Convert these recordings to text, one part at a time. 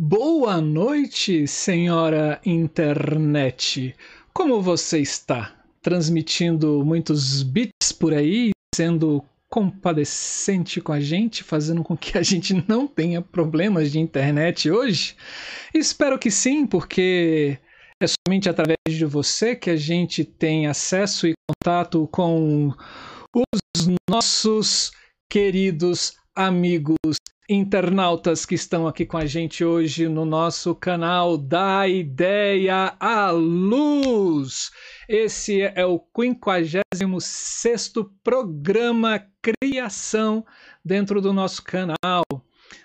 Boa noite, senhora internet. Como você está? Transmitindo muitos bits por aí, sendo compadecente com a gente, fazendo com que a gente não tenha problemas de internet hoje? Espero que sim, porque é somente através de você que a gente tem acesso e contato com os nossos queridos amigos internautas que estão aqui com a gente hoje no nosso canal da Ideia à Luz. Esse é o 56 programa Criação dentro do nosso canal.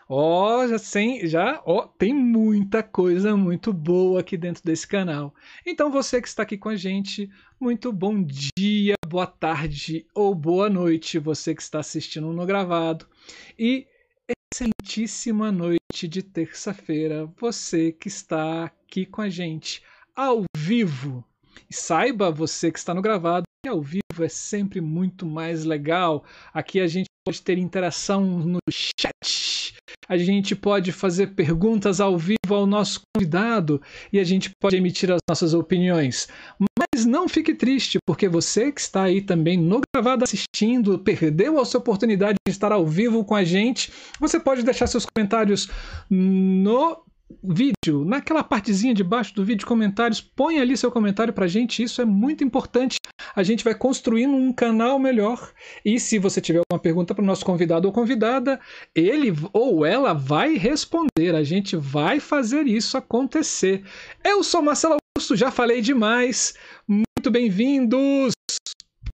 Ó, oh, já, sem, já oh, tem muita coisa muito boa aqui dentro desse canal. Então você que está aqui com a gente, muito bom dia, boa tarde ou boa noite, você que está assistindo no gravado. E excelentíssima noite de terça-feira, você que está aqui com a gente ao vivo. E saiba você que está no gravado que ao vivo é sempre muito mais legal. Aqui a gente pode ter interação no chat. A gente pode fazer perguntas ao vivo ao nosso convidado e a gente pode emitir as nossas opiniões. Mas não fique triste, porque você que está aí também no gravado assistindo, perdeu a sua oportunidade de estar ao vivo com a gente, você pode deixar seus comentários no vídeo, naquela partezinha de baixo do vídeo, comentários, põe ali seu comentário pra gente, isso é muito importante. A gente vai construindo um canal melhor. E se você tiver alguma pergunta para o nosso convidado ou convidada, ele ou ela vai responder. A gente vai fazer isso acontecer. Eu sou Marcelo Augusto, já falei demais. Muito bem-vindos!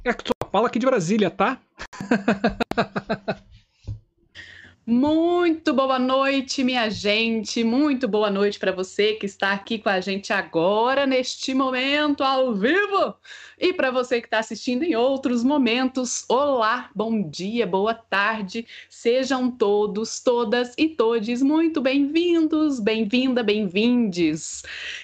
É que fala aqui de Brasília, tá? Muito boa noite, minha gente. Muito boa noite para você que está aqui com a gente agora, neste momento, ao vivo. E para você que está assistindo em outros momentos, olá, bom dia, boa tarde. Sejam todos, todas e todes muito bem-vindos, bem-vinda, bem-vindes.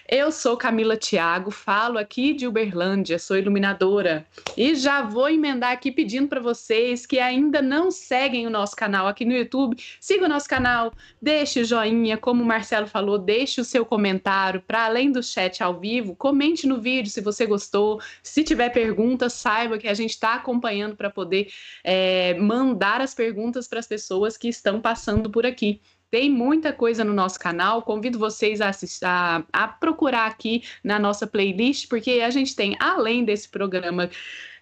Eu sou Camila Thiago, falo aqui de Uberlândia, sou iluminadora. E já vou emendar aqui pedindo para vocês que ainda não seguem o nosso canal aqui no YouTube, siga o nosso canal, deixe o joinha, como o Marcelo falou, deixe o seu comentário para além do chat ao vivo, comente no vídeo se você gostou, se se tiver perguntas, saiba que a gente está acompanhando para poder é, mandar as perguntas para as pessoas que estão passando por aqui. Tem muita coisa no nosso canal. Convido vocês a, assistir, a, a, procurar aqui na nossa playlist, porque a gente tem, além desse programa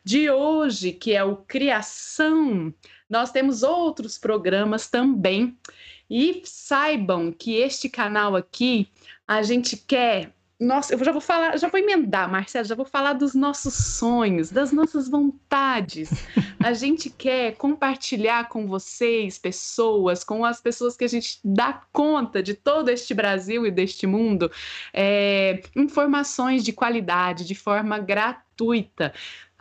de hoje, que é o Criação, nós temos outros programas também. E saibam que este canal aqui, a gente quer nossa, eu já vou falar, já vou emendar, Marcelo, já vou falar dos nossos sonhos, das nossas vontades. A gente quer compartilhar com vocês, pessoas, com as pessoas que a gente dá conta de todo este Brasil e deste mundo, é, informações de qualidade, de forma gratuita.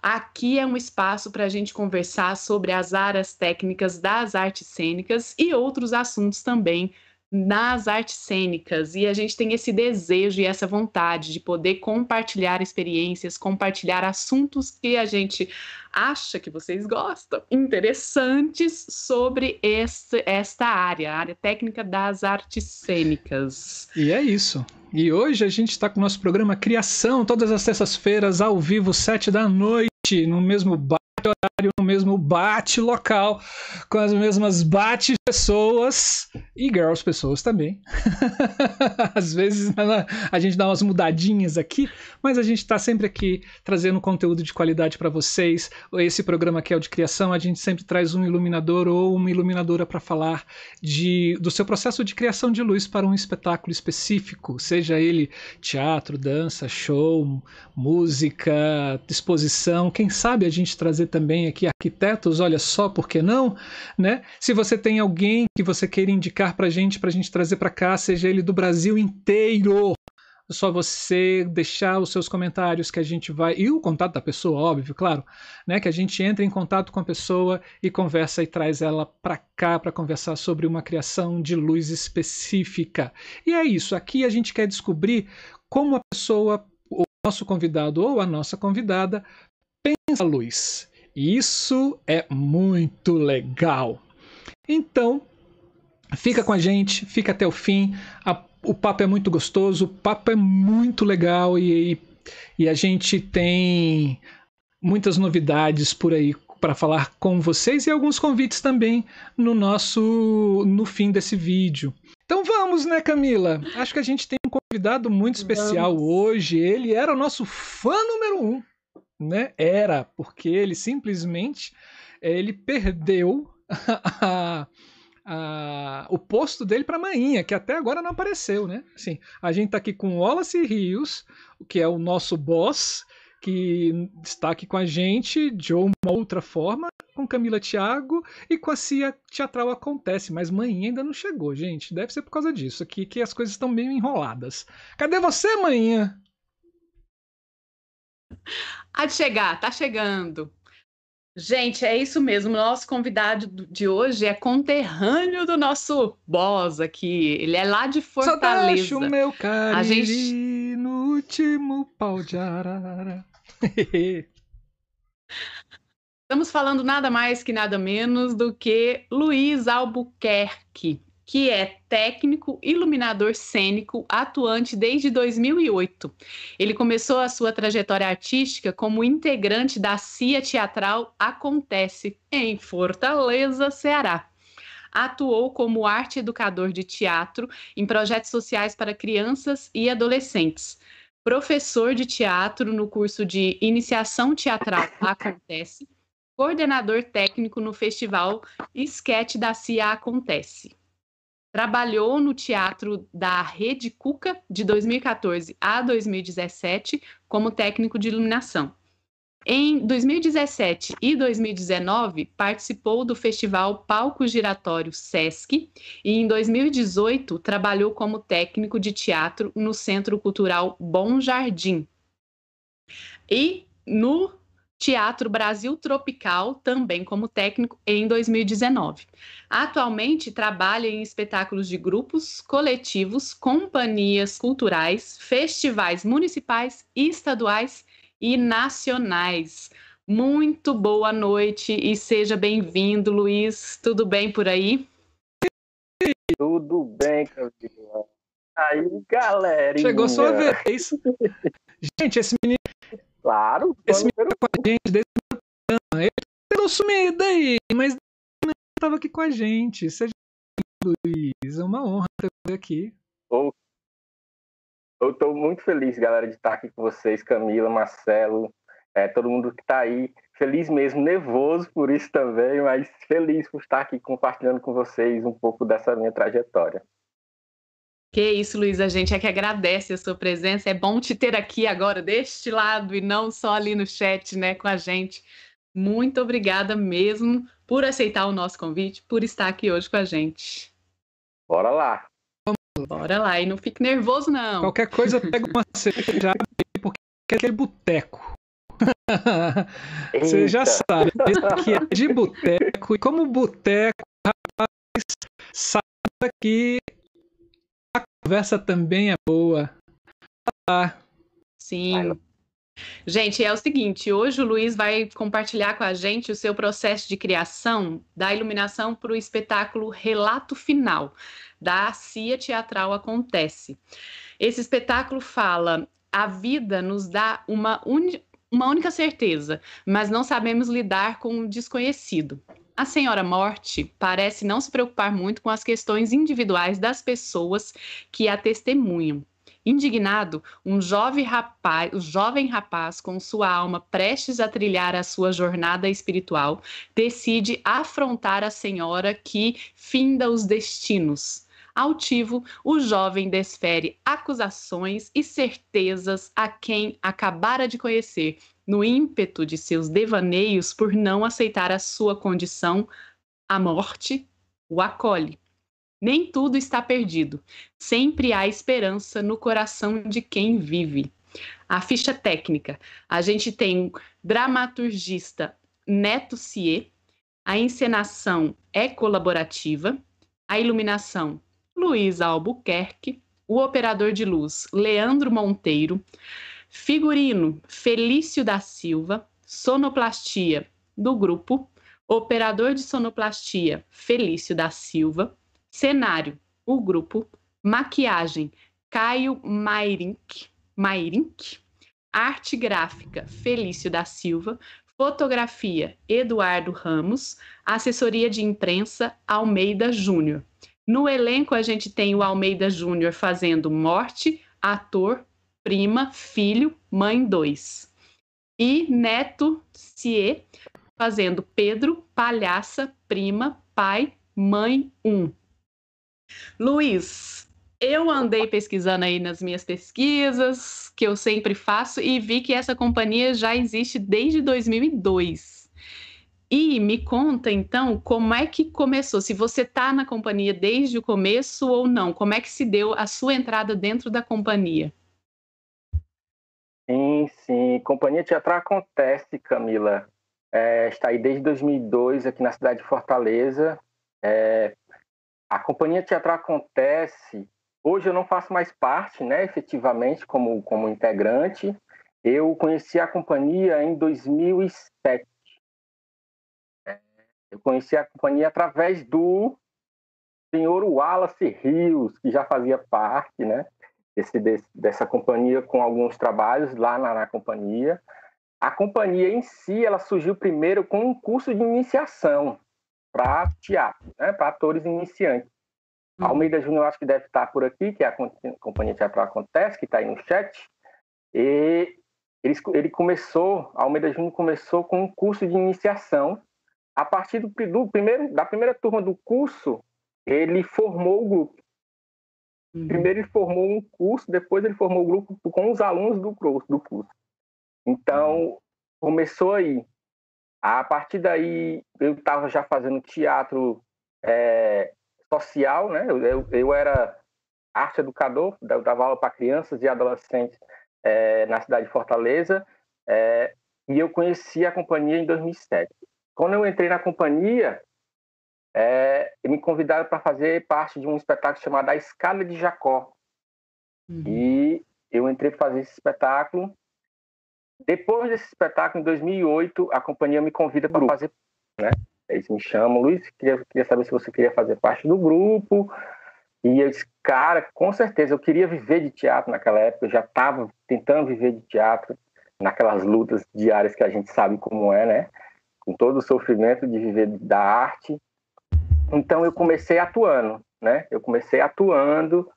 Aqui é um espaço para a gente conversar sobre as áreas técnicas das artes cênicas e outros assuntos também nas artes cênicas e a gente tem esse desejo e essa vontade de poder compartilhar experiências, compartilhar assuntos que a gente acha que vocês gostam, interessantes sobre esse, esta área, a área técnica das artes cênicas. E é isso. E hoje a gente está com o nosso programa Criação, todas as terças-feiras, ao vivo, sete da noite, no mesmo bar no mesmo bate local, com as mesmas bate pessoas e girls pessoas também. Às vezes a gente dá umas mudadinhas aqui, mas a gente está sempre aqui trazendo conteúdo de qualidade para vocês. Esse programa aqui é o de criação, a gente sempre traz um iluminador ou uma iluminadora para falar de, do seu processo de criação de luz para um espetáculo específico, seja ele teatro, dança, show, música, exposição. Quem sabe a gente trazer também aqui arquitetos, olha só, por que não? Né? Se você tem alguém que você queira indicar para a gente, para a gente trazer para cá, seja ele do Brasil inteiro, é só você deixar os seus comentários que a gente vai e o contato da pessoa, óbvio, claro, né, que a gente entra em contato com a pessoa e conversa e traz ela para cá para conversar sobre uma criação de luz específica. E é isso, aqui a gente quer descobrir como a pessoa, o nosso convidado ou a nossa convidada pensa a luz. Isso é muito legal. Então, fica com a gente, fica até o fim. o papo é muito gostoso, o papo é muito legal e, e a gente tem muitas novidades por aí para falar com vocês e alguns convites também no nosso no fim desse vídeo. Então vamos, né, Camila? Acho que a gente tem um convidado muito especial vamos. hoje. Ele era o nosso fã número um, né? Era porque ele simplesmente ele perdeu a, a, o posto dele para Mainha, que até agora não apareceu, né? Assim, a gente tá aqui com Wallace Rios, que é o nosso boss, que está aqui com a gente de uma outra forma, com Camila Thiago e com a Cia Teatral Acontece, mas Mainha ainda não chegou, gente. Deve ser por causa disso aqui que as coisas estão meio enroladas. Cadê você, Mainha? Há de chegar, tá chegando. Gente, é isso mesmo. Nosso convidado de hoje é conterrâneo do nosso boss aqui. Ele é lá de Fortaleza. Só o meu carinho a gente... no último pau de arara. Estamos falando nada mais que nada menos do que Luiz Albuquerque que é técnico iluminador cênico atuante desde 2008. Ele começou a sua trajetória artística como integrante da CIA Teatral Acontece, em Fortaleza, Ceará. Atuou como arte educador de teatro em projetos sociais para crianças e adolescentes. Professor de teatro no curso de Iniciação Teatral Acontece. Coordenador técnico no festival Esquete da CIA Acontece. Trabalhou no teatro da Rede Cuca de 2014 a 2017 como técnico de iluminação. Em 2017 e 2019, participou do festival Palco Giratório Sesc e em 2018 trabalhou como técnico de teatro no Centro Cultural Bom Jardim. E no Teatro Brasil Tropical, também como técnico, em 2019. Atualmente trabalha em espetáculos de grupos, coletivos, companhias culturais, festivais municipais, estaduais e nacionais. Muito boa noite e seja bem-vindo, Luiz. Tudo bem por aí? Tudo bem, Camila. Aí, galera. Chegou sua vez. Gente, esse menino Claro. Esse menino com a gente desde o programa. Ele ficou sumido aí, mas ele estava aqui com a gente. Seja Luiz. É uma honra ter você aqui. Oh. Eu estou muito feliz, galera, de estar aqui com vocês, Camila, Marcelo, é, todo mundo que está aí. Feliz mesmo, nervoso por isso também, mas feliz por estar aqui compartilhando com vocês um pouco dessa minha trajetória. Que isso, Luiz, a gente é que agradece a sua presença. É bom te ter aqui agora deste lado e não só ali no chat, né, com a gente. Muito obrigada mesmo por aceitar o nosso convite, por estar aqui hoje com a gente. Bora lá. Bora lá, e não fique nervoso não. Qualquer coisa pega uma cerveja porque é aquele boteco. Você já sabe, esse aqui é de boteco e como boteco, rapaz, sabe que conversa também é boa. Ah. Sim. Gente, é o seguinte: hoje o Luiz vai compartilhar com a gente o seu processo de criação da iluminação para o espetáculo Relato Final, da CIA Teatral Acontece. Esse espetáculo fala: a vida nos dá uma, uma única certeza, mas não sabemos lidar com o desconhecido. A senhora Morte parece não se preocupar muito com as questões individuais das pessoas que a testemunham. Indignado, um jovem rapaz, um jovem rapaz com sua alma prestes a trilhar a sua jornada espiritual, decide afrontar a senhora que finda os destinos. Altivo, o jovem desfere acusações e certezas a quem acabara de conhecer no ímpeto de seus devaneios por não aceitar a sua condição, a morte o acolhe. Nem tudo está perdido. Sempre há esperança no coração de quem vive. A ficha técnica. A gente tem dramaturgista Neto Cie, a encenação é colaborativa, a iluminação Luiz Albuquerque, o operador de luz Leandro Monteiro, Figurino, Felício da Silva. Sonoplastia, do grupo. Operador de sonoplastia, Felício da Silva. Cenário, o grupo. Maquiagem, Caio Mairink. Mairink. Arte gráfica, Felício da Silva. Fotografia, Eduardo Ramos. Assessoria de imprensa, Almeida Júnior. No elenco, a gente tem o Almeida Júnior fazendo Morte, ator, prima, filho, mãe 2. E Neto Cie fazendo Pedro, palhaça, prima, pai, mãe 1. Um. Luiz, eu andei pesquisando aí nas minhas pesquisas, que eu sempre faço, e vi que essa companhia já existe desde 2002. E me conta então como é que começou, se você está na companhia desde o começo ou não, como é que se deu a sua entrada dentro da companhia? Sim, sim. Companhia Teatral acontece, Camila. É, está aí desde 2002 aqui na cidade de Fortaleza. É, a Companhia Teatral acontece Hoje eu não faço mais parte, né, efetivamente, como, como integrante. Eu conheci a companhia em 2007. Eu conheci a companhia através do senhor Wallace Rios, que já fazia parte, né, desse, dessa companhia com alguns trabalhos lá na, na companhia. A companhia em si, ela surgiu primeiro com um curso de iniciação para teatro, né, para atores iniciantes. Uhum. Almeida Júnior, acho que deve estar por aqui, que é a Companhia Teatral Acontece, que está aí no chat. E ele, ele começou, Almeida Júnior começou com um curso de iniciação. A partir do, do primeiro, da primeira turma do curso, ele formou o grupo. Uhum. Primeiro ele formou um curso, depois ele formou o grupo com os alunos do curso. Do curso. Então, começou aí. A partir daí, eu estava já fazendo teatro é, social, né? Eu, eu, eu era arte educador, eu dava aula para crianças e adolescentes é, na cidade de Fortaleza, é, e eu conheci a companhia em 2007. Quando eu entrei na companhia, é, me convidaram para fazer parte de um espetáculo chamado A Escada de Jacó. Uhum. E eu entrei para fazer esse espetáculo. Depois desse espetáculo, em 2008, a companhia me convida para fazer, né? Eles me chamam, Luiz, queria, queria saber se você queria fazer parte do grupo. E eu disse, cara, com certeza, eu queria viver de teatro naquela época, eu já estava tentando viver de teatro, naquelas lutas diárias que a gente sabe como é, né? Com todo o sofrimento de viver da arte. Então eu comecei atuando, né? Eu comecei atuando,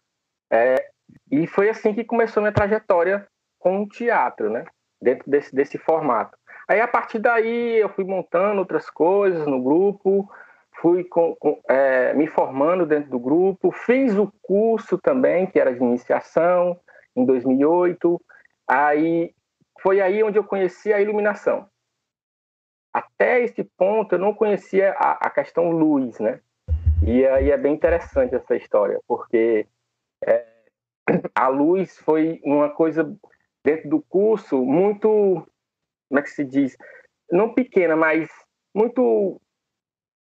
é, e foi assim que começou minha trajetória com o teatro, né? Dentro desse, desse formato. Aí a partir daí eu fui montando outras coisas no grupo, fui com, com, é, me formando dentro do grupo, fiz o curso também, que era de iniciação, em 2008. Aí foi aí onde eu conheci a iluminação. Até esse ponto eu não conhecia a, a questão luz, né? E aí é bem interessante essa história, porque é, a luz foi uma coisa dentro do curso muito como é que se diz? Não pequena, mas muito.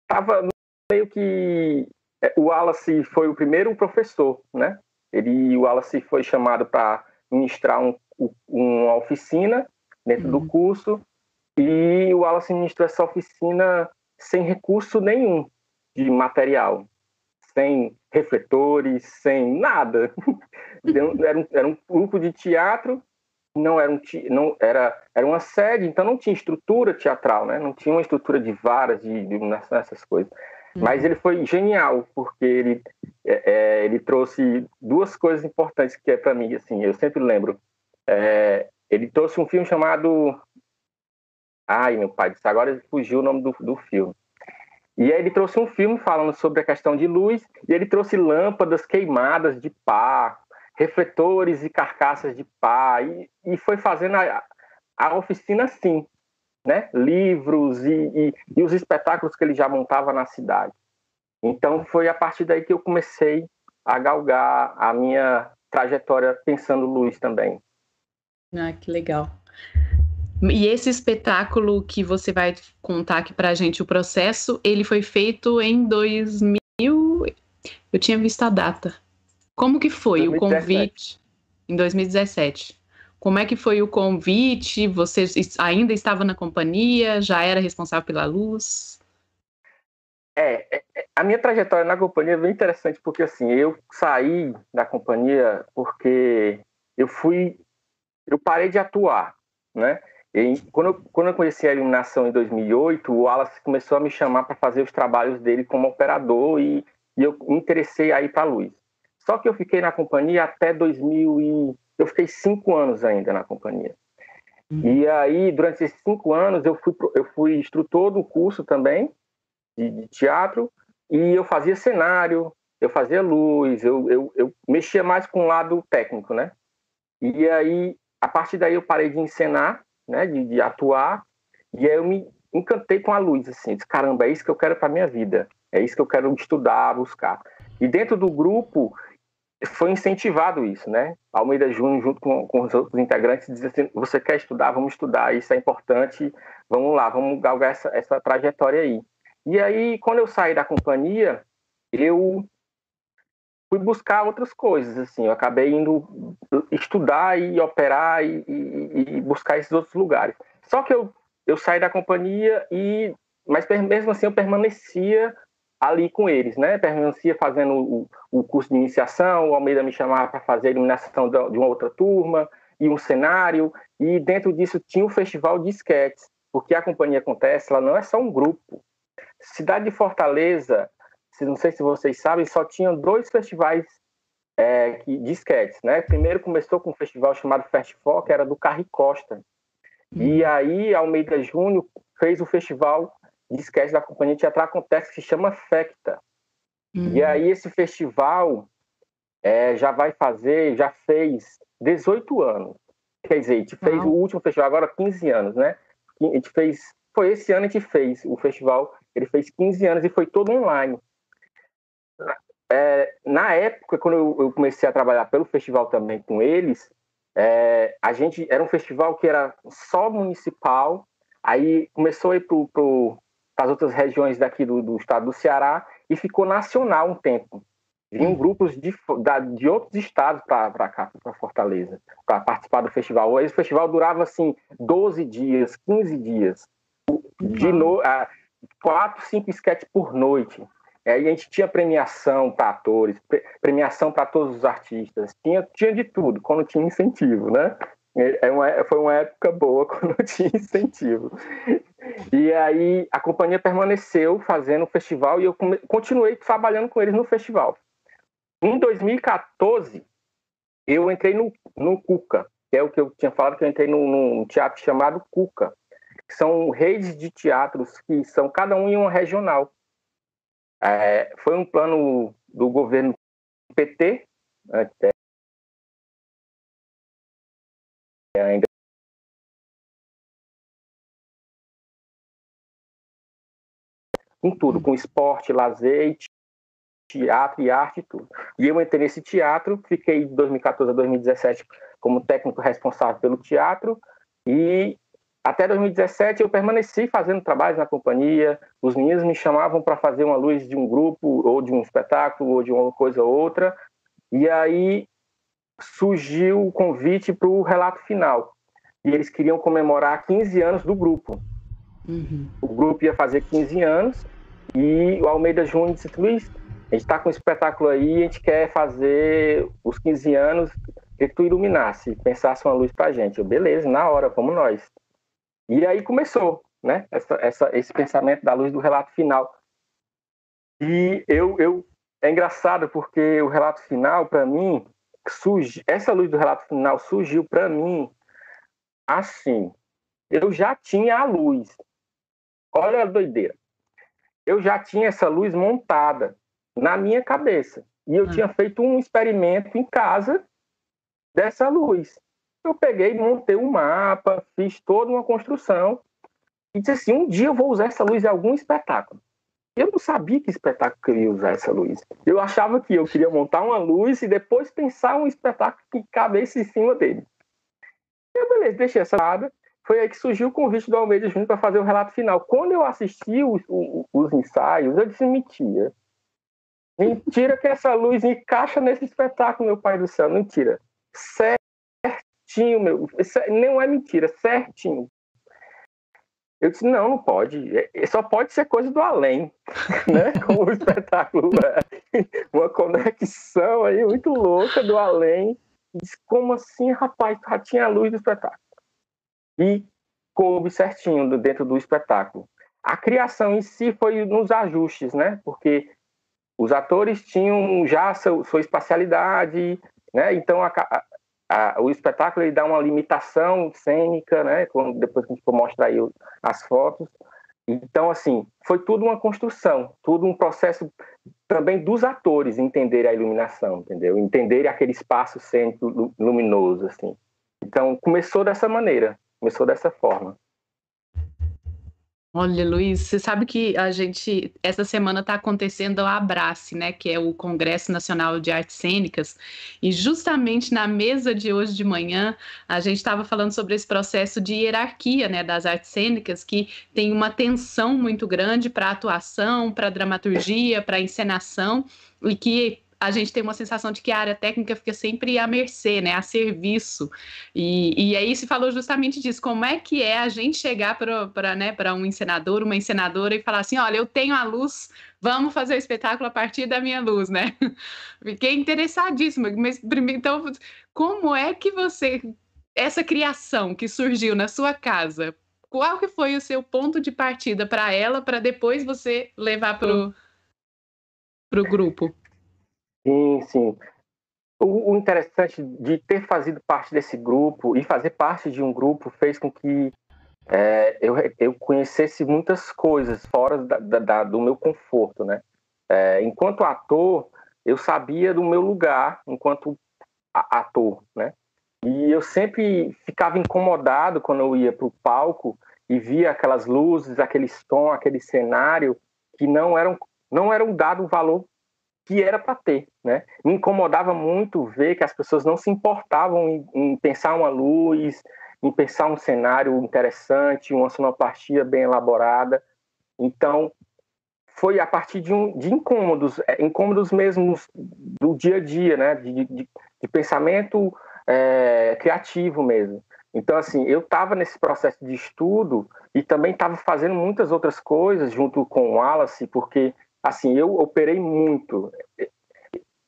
Estava meio que. É, o Wallace foi o primeiro professor, né? Ele, o Wallace foi chamado para ministrar um, uma oficina dentro uhum. do curso e o Wallace ministrou essa oficina sem recurso nenhum de material, sem refletores, sem nada. era, um, era um grupo de teatro não era um não era era uma sede, então não tinha estrutura teatral, né? Não tinha uma estrutura de varas de, de nessas coisas. Uhum. Mas ele foi genial porque ele é, é ele trouxe duas coisas importantes que é para mim assim, eu sempre lembro. É, ele trouxe um filme chamado Ai, meu pai, agora fugiu o nome do, do filme. E aí ele trouxe um filme falando sobre a questão de luz, e ele trouxe lâmpadas queimadas de pá, refletores e carcaças de pá, e, e foi fazendo a, a oficina assim, né? livros e, e, e, os espetáculos que ele já montava na cidade. Então foi a partir daí que eu comecei a galgar a minha trajetória pensando luz também. Ah, que legal. E esse espetáculo que você vai contar aqui para a gente, o processo, ele foi feito em 2000. Eu tinha visto a data. Como que foi 2017. o convite em 2017? Como é que foi o convite? Você ainda estava na companhia? Já era responsável pela luz? É, é, é, a minha trajetória na companhia é bem interessante, porque assim, eu saí da companhia porque eu fui, eu parei de atuar, né? E quando, eu, quando eu conheci a iluminação em 2008, o Wallace começou a me chamar para fazer os trabalhos dele como operador e, e eu me interessei aí para a luz. Só que eu fiquei na companhia até 2000 e... Eu fiquei cinco anos ainda na companhia. Uhum. E aí, durante esses cinco anos, eu fui, eu fui instrutor do curso também, de, de teatro, e eu fazia cenário, eu fazia luz, eu, eu, eu mexia mais com o lado técnico, né? E aí, a partir daí, eu parei de encenar, né, de, de atuar, e aí eu me encantei com a luz, assim, disse, caramba, é isso que eu quero para minha vida, é isso que eu quero estudar, buscar. E dentro do grupo, foi incentivado isso, né? Almeida Júnior, junto com, com os outros integrantes, diz assim: você quer estudar, vamos estudar, isso é importante, vamos lá, vamos galgar essa, essa trajetória aí. E aí, quando eu saí da companhia, eu fui buscar outras coisas, assim, eu acabei indo estudar e operar e, e, e buscar esses outros lugares. Só que eu, eu saí da companhia e, mas mesmo assim eu permanecia ali com eles, né? Permanecia fazendo o, o curso de iniciação, o Almeida me chamava para fazer a iluminação de uma outra turma e um cenário, e dentro disso tinha o festival de esquetes, porque a companhia acontece, ela não é só um grupo. Cidade de Fortaleza, não sei se vocês sabem, só tinham dois festivais é, de esquetes, né? Primeiro começou com um festival chamado Festival, que era do Carri Costa, e uhum. aí Almeida Júnior fez o festival de sketch da Companhia Teatral acontece que se chama FECTA. Uhum. E aí esse festival é, já vai fazer, já fez 18 anos. Quer dizer, a gente fez o último festival agora 15 anos, né? A gente fez, foi esse ano a gente fez o festival, ele fez 15 anos e foi todo online. É, na época, quando eu, eu, comecei a trabalhar pelo festival também com eles, é, a gente era um festival que era só municipal, aí começou a ir para as outras regiões daqui do, do, estado do Ceará e ficou nacional um tempo. Vinham uhum. grupos de, de outros estados para cá, para Fortaleza, para participar do festival. Esse festival durava assim 12 dias, 15 dias, de no, quatro, cinco sketches por noite. Aí a gente tinha premiação para atores, premiação para todos os artistas, tinha, tinha de tudo, quando tinha incentivo, né? É, é uma, foi uma época boa quando tinha incentivo. E aí a companhia permaneceu fazendo o festival e eu continuei trabalhando com eles no festival. Em 2014, eu entrei no, no Cuca, que é o que eu tinha falado que eu entrei num, num teatro chamado Cuca, que são redes de teatros que são cada um em uma regional. É, foi um plano do governo PT, ainda com tudo, com esporte, lazer, teatro e arte tudo. E eu entrei nesse teatro, fiquei de 2014 a 2017 como técnico responsável pelo teatro e até 2017 eu permaneci fazendo trabalhos na companhia, os meninos me chamavam para fazer uma luz de um grupo ou de um espetáculo ou de uma coisa ou outra e aí surgiu o convite para o relato final. E eles queriam comemorar 15 anos do grupo. Uhum. O grupo ia fazer 15 anos e o Almeida Júnior disse: Luiz, a gente está com um espetáculo aí, a gente quer fazer os 15 anos, que tu iluminasse, pensasse uma luz para a gente. Eu, beleza, na hora, vamos nós. E aí começou, né? Essa, essa, esse pensamento da luz do relato final. E eu, eu é engraçado porque o relato final, para mim, surge, essa luz do relato final surgiu para mim assim. Eu já tinha a luz. Olha a doideira. Eu já tinha essa luz montada na minha cabeça. E eu hum. tinha feito um experimento em casa dessa luz. Eu peguei, montei um mapa, fiz toda uma construção e disse assim: um dia eu vou usar essa luz em algum espetáculo. Eu não sabia que espetáculo eu queria usar essa luz. Eu achava que eu queria montar uma luz e depois pensar um espetáculo que cabesse em cima dele. Eu, beleza, deixei essa nada. Foi aí que surgiu o convite do Almeida Júnior para fazer o relato final. Quando eu assisti os, os, os ensaios, eu disse mentira. Mentira que essa luz encaixa nesse espetáculo, meu pai do céu. Mentira. Certinho, meu. Não é mentira, certinho. Eu disse, não, não pode. É, é, só pode ser coisa do além, né? Como o espetáculo é. Uma conexão aí muito louca do além. Disse, como assim, rapaz? Já tinha a luz do espetáculo. E coube certinho dentro do espetáculo. A criação em si foi nos ajustes, né? Porque os atores tinham já sua, sua espacialidade, né? Então a, a, o espetáculo ele dá uma limitação cênica, né? Quando, depois que a gente for mostrar aí as fotos. Então, assim, foi tudo uma construção, tudo um processo também dos atores entenderem a iluminação, entendeu? Entenderem aquele espaço cênico luminoso, assim. Então, começou dessa maneira, começou dessa forma. Olha, Luiz, você sabe que a gente, essa semana está acontecendo o Abrace, né, que é o Congresso Nacional de Artes Cênicas, e justamente na mesa de hoje de manhã, a gente estava falando sobre esse processo de hierarquia, né, das artes cênicas, que tem uma tensão muito grande para atuação, para dramaturgia, para encenação, e que a gente tem uma sensação de que a área técnica fica sempre à mercê, né, a serviço. E, e aí se falou justamente disso, como é que é a gente chegar para né, um encenador, uma encenadora e falar assim, olha, eu tenho a luz, vamos fazer o espetáculo a partir da minha luz, né? Fiquei interessadíssima, mas então, como é que você, essa criação que surgiu na sua casa, qual que foi o seu ponto de partida para ela, para depois você levar para o grupo? Sim, sim. O, o, interessante de ter fazido parte desse grupo e fazer parte de um grupo fez com que é, eu, eu conhecesse muitas coisas fora da, da, do meu conforto, né? É, enquanto ator, eu sabia do meu lugar enquanto ator, né? E eu sempre ficava incomodado quando eu ia para o palco e via aquelas luzes, aquele som, aquele cenário que não eram não eram dado o valor que era para ter, né? Me incomodava muito ver que as pessoas não se importavam em, em, pensar uma luz, em pensar um cenário interessante, uma sonoplastia bem elaborada. Então, foi a partir de, um, de incômodos, é, incômodos mesmo do dia a dia, né? De, de, de pensamento é, criativo mesmo. Então, assim, eu estava nesse processo de estudo e também estava fazendo muitas outras coisas junto com o Wallace, porque assim, eu operei muito.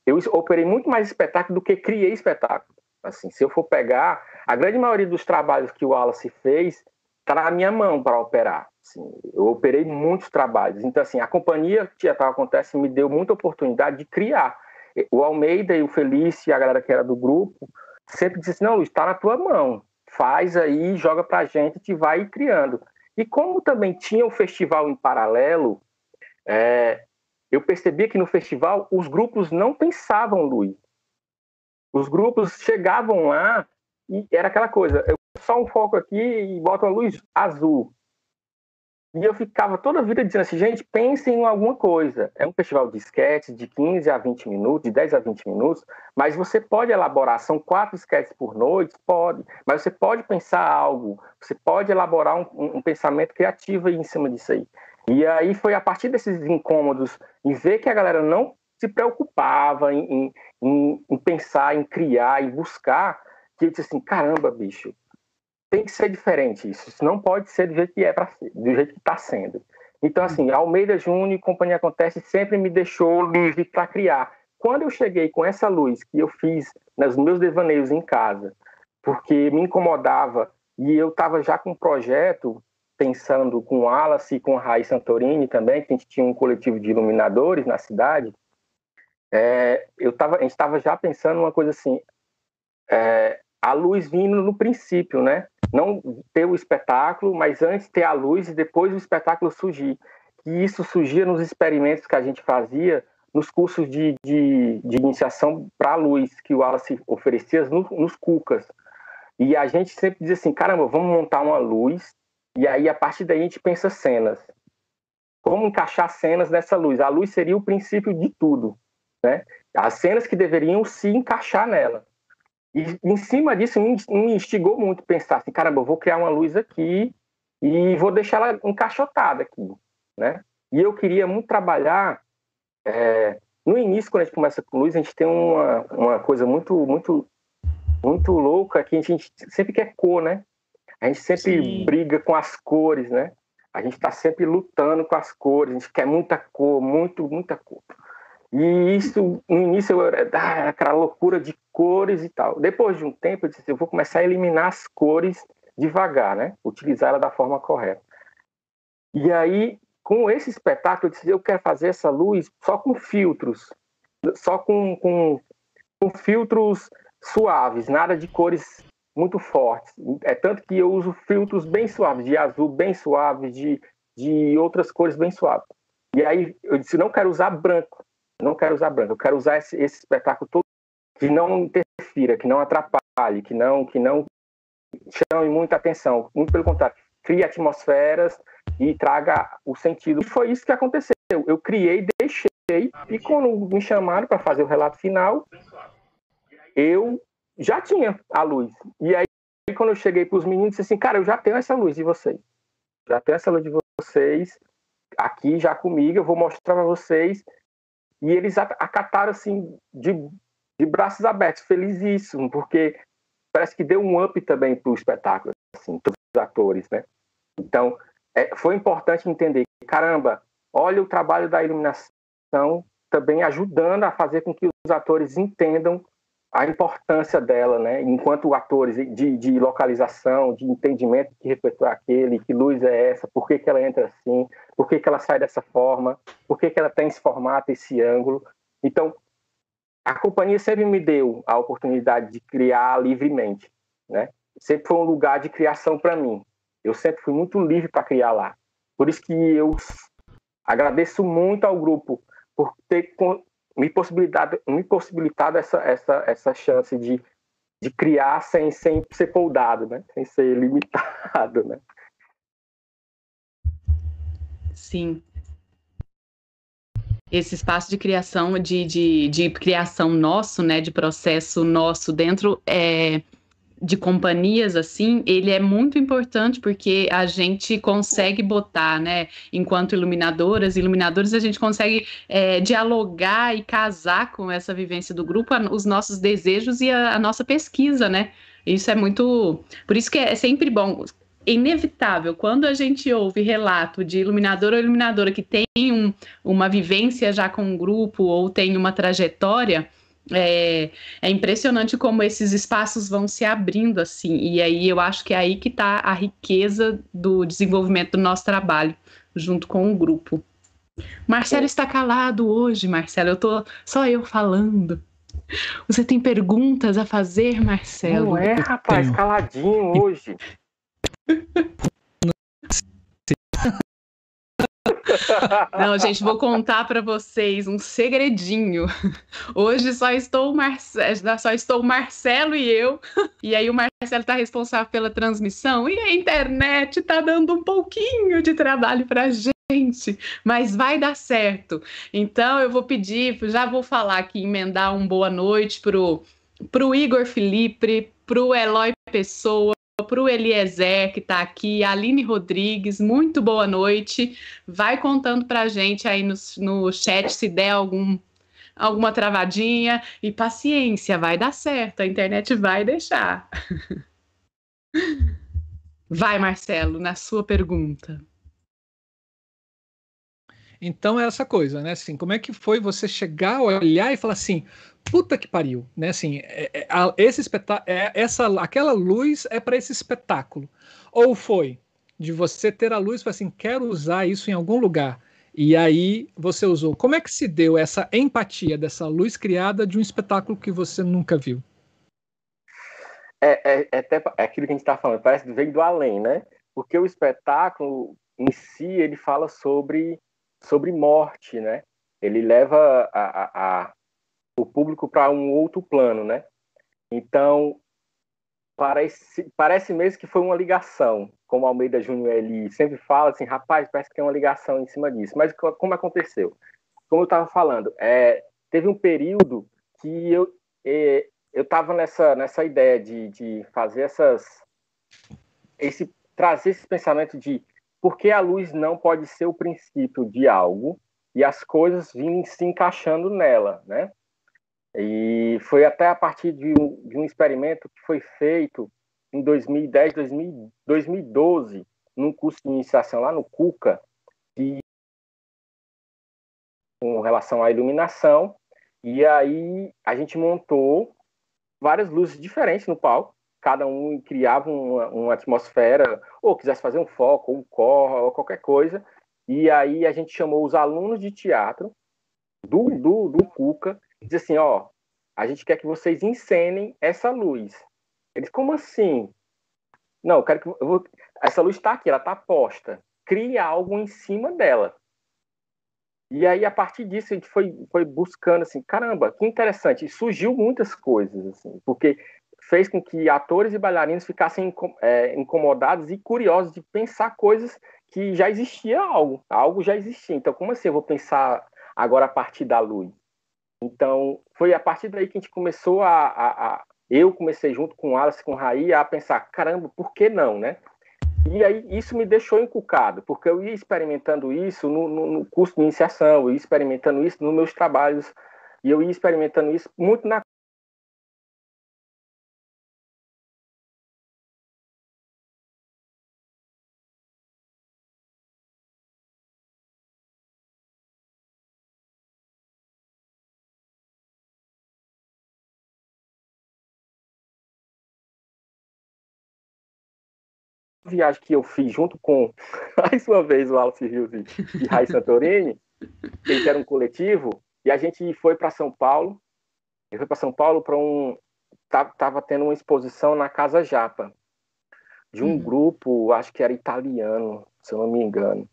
Eu operei muito mais espetáculo do que criei espetáculo. Assim, se eu for pegar, a grande maioria dos trabalhos que o Wallace fez está na minha mão para operar. Assim, eu operei muitos trabalhos. Então, assim, a companhia Teatral Acontece me deu muita oportunidade de criar. O Almeida e o Felício e a galera que era do grupo sempre disse: não, Luiz, está na tua mão. Faz aí, joga para a gente, te vai criando. E como também tinha o festival em paralelo, é, eu percebia que no festival os grupos não pensavam Luiz. Os grupos chegavam lá e era aquela coisa, eu só um foco aqui e boto a luz azul. E eu ficava toda a vida dizendo assim, gente, pensem em alguma coisa. É um festival de sketches de 15 a 20 minutos, de 10 a 20 minutos, mas você pode elaborar, são quatro sketches por noite, pode, mas você pode pensar algo, você pode elaborar um, um pensamento criativo em cima disso aí. E aí foi a partir desses incômodos, em ver que a galera não se preocupava em, em, em pensar, em criar, em buscar, que eu disse assim, caramba, bicho, tem que ser diferente isso. Isso não pode ser do jeito que é para ser, do jeito que está sendo. Então, assim, Almeida Júnior e Companhia Acontece sempre me deixou livre para criar. Quando eu cheguei com essa luz que eu fiz nos meus devaneios em casa, porque me incomodava e eu estava já com um projeto pensando com Wallace e com a Raiz Santorini também, que a gente tinha um coletivo de iluminadores na cidade, é, eu tava, a gente estava já pensando uma coisa assim, é, a luz vindo no princípio, né? Não ter o espetáculo, mas antes ter a luz e depois o espetáculo surgir. E isso surgia nos experimentos que a gente fazia nos cursos de, de, de iniciação para a luz que o Wallace oferecia nos, nos cucas. E a gente sempre dizia assim, caramba, vamos montar uma luz e aí, a partir daí, a gente pensa cenas. Como encaixar cenas nessa luz? A luz seria o princípio de tudo, né? As cenas que deveriam se encaixar nela. E em cima disso, me instigou muito pensar assim, caramba, eu vou criar uma luz aqui e vou deixar ela encaixotada aqui, né? E eu queria muito trabalhar... É... no início, quando a gente começa com luz, a gente tem uma, uma coisa muito, muito, muito louca que a gente sempre quer cor, né? A gente sempre Sim. briga com as cores, né? A gente está sempre lutando com as cores, a gente quer muita cor, muito, muita cor. E isso, no início, eu era ah, aquela loucura de cores e tal. Depois de um tempo, eu disse: eu vou começar a eliminar as cores devagar, né? Utilizar ela da forma correta. E aí, com esse espetáculo, eu disse: eu quero fazer essa luz só com filtros, só com, com, com filtros suaves, nada de cores muito fortes. É tanto que eu uso filtros bem suaves, de azul bem suave, de, de outras cores bem suaves. E aí eu disse: não quero usar branco não quero usar branco, eu quero usar esse, esse espetáculo todo que não interfira, que não atrapalhe, que não, que não chame muita atenção. Muito pelo contrário, crie atmosferas e traga o sentido. E foi isso que aconteceu. Eu criei, deixei, e quando me chamaram para fazer o relato final, eu já tinha a luz. E aí, quando eu cheguei para os meninos, disse assim: Cara, eu já tenho essa luz de vocês. Já tenho essa luz de vocês aqui já comigo, eu vou mostrar para vocês e eles acataram assim de, de braços abertos, felizíssimo, porque parece que deu um up também para o espetáculo, assim, todos os atores, né? Então, é, foi importante entender caramba, olha o trabalho da iluminação também ajudando a fazer com que os atores entendam a importância dela, né? Enquanto atores de, de localização, de entendimento que refletor é aquele, que luz é essa, por que, que ela entra assim, por que, que ela sai dessa forma, por que, que ela tem esse formato, esse ângulo. Então, a companhia sempre me deu a oportunidade de criar livremente, né? Sempre foi um lugar de criação para mim. Eu sempre fui muito livre para criar lá. Por isso que eu agradeço muito ao grupo por ter me possibilitado, me possibilitado essa, essa, essa chance de, de criar sem, sem ser poldado, né? sem ser limitado. Né? Sim. Esse espaço de criação, de, de, de criação nosso, né, de processo nosso dentro, é, de companhias assim, ele é muito importante porque a gente consegue botar, né, enquanto iluminadoras, iluminadores, a gente consegue é, dialogar e casar com essa vivência do grupo os nossos desejos e a, a, nossa pesquisa, né? Isso é muito. Por isso que é sempre bom. Inevitável, quando a gente ouve relato de iluminador ou iluminadora que tem um, uma vivência já com um grupo ou tem uma trajetória, é, é, impressionante como esses espaços vão se abrindo assim, e aí eu acho que é aí que está a riqueza do desenvolvimento do nosso trabalho, junto com o grupo. Marcelo está calado hoje, Marcelo, eu tô só eu falando. Você tem perguntas a fazer, Marcelo? Não é, rapaz, caladinho hoje. Não, gente, vou contar para vocês um segredinho. Hoje só estou, Marce... só estou Marcelo e eu. E aí o Marcelo está responsável pela transmissão e a internet está dando um pouquinho de trabalho para gente, mas vai dar certo. Então eu vou pedir, já vou falar aqui, emendar um boa noite pro pro Igor Felipe, pro Eloy Pessoa, para o Eliezer, que está aqui, Aline Rodrigues, muito boa noite. Vai contando para a gente aí no, no chat se der algum, alguma travadinha. E paciência, vai dar certo, a internet vai deixar. Vai, Marcelo, na sua pergunta. Então é essa coisa, né? Assim, como é que foi você chegar, olhar e falar assim, puta que pariu, né? Assim, é, é, a, esse espetáculo, é, essa, aquela luz é para esse espetáculo. Ou foi de você ter a luz falar assim, quero usar isso em algum lugar. E aí você usou. Como é que se deu essa empatia dessa luz criada de um espetáculo que você nunca viu? É, é, é até é aquilo que a gente está falando, parece que veio do além, né? Porque o espetáculo em si ele fala sobre sobre morte, né? Ele leva a, a o público para um outro plano, né? Então parece parece mesmo que foi uma ligação, como Almeida Júnior ele sempre fala assim, rapaz, parece que tem uma ligação em cima disso. Mas como aconteceu? Como eu estava falando, é, teve um período que eu é, eu estava nessa nessa ideia de, de fazer essas esse trazer esse pensamento de porque a luz não pode ser o princípio de algo e as coisas virem se encaixando nela, né? E foi até a partir de um, de um experimento que foi feito em 2010, 2012, num curso de iniciação lá no Cuca, com relação à iluminação, e aí a gente montou várias luzes diferentes no palco, cada um criava uma, uma atmosfera, ou quisesse fazer um foco, um corra, ou qualquer coisa, e aí a gente chamou os alunos de teatro do, do, do Cuca, disse assim, ó, a gente quer que vocês encenem essa luz. Eles, como assim? Não, eu quero que eu vou... essa luz está aqui, ela está posta. Crie algo em cima dela. E aí, a partir disso, a gente foi, foi buscando assim, caramba, que interessante. E surgiu muitas coisas, assim, porque fez com que atores e bailarinos ficassem é, incomodados e curiosos de pensar coisas que já existia algo, algo já existia. Então, como assim eu vou pensar agora a partir da luz? Então, foi a partir daí que a gente começou a, a, a eu comecei junto com o Alice, com o Raí, a pensar, caramba, por que não, né? E aí isso me deixou encucado, porque eu ia experimentando isso no, no, no curso de iniciação, eu ia experimentando isso nos meus trabalhos, e eu ia experimentando isso muito na viagem que eu fiz junto com, mais uma vez, o Alce Rios e, e Rai Santorini, eles eram um coletivo, e a gente foi para São Paulo, eu fui para São Paulo para um... Tava tendo uma exposição na Casa Japa, de um uhum. grupo, acho que era italiano, se eu não me engano.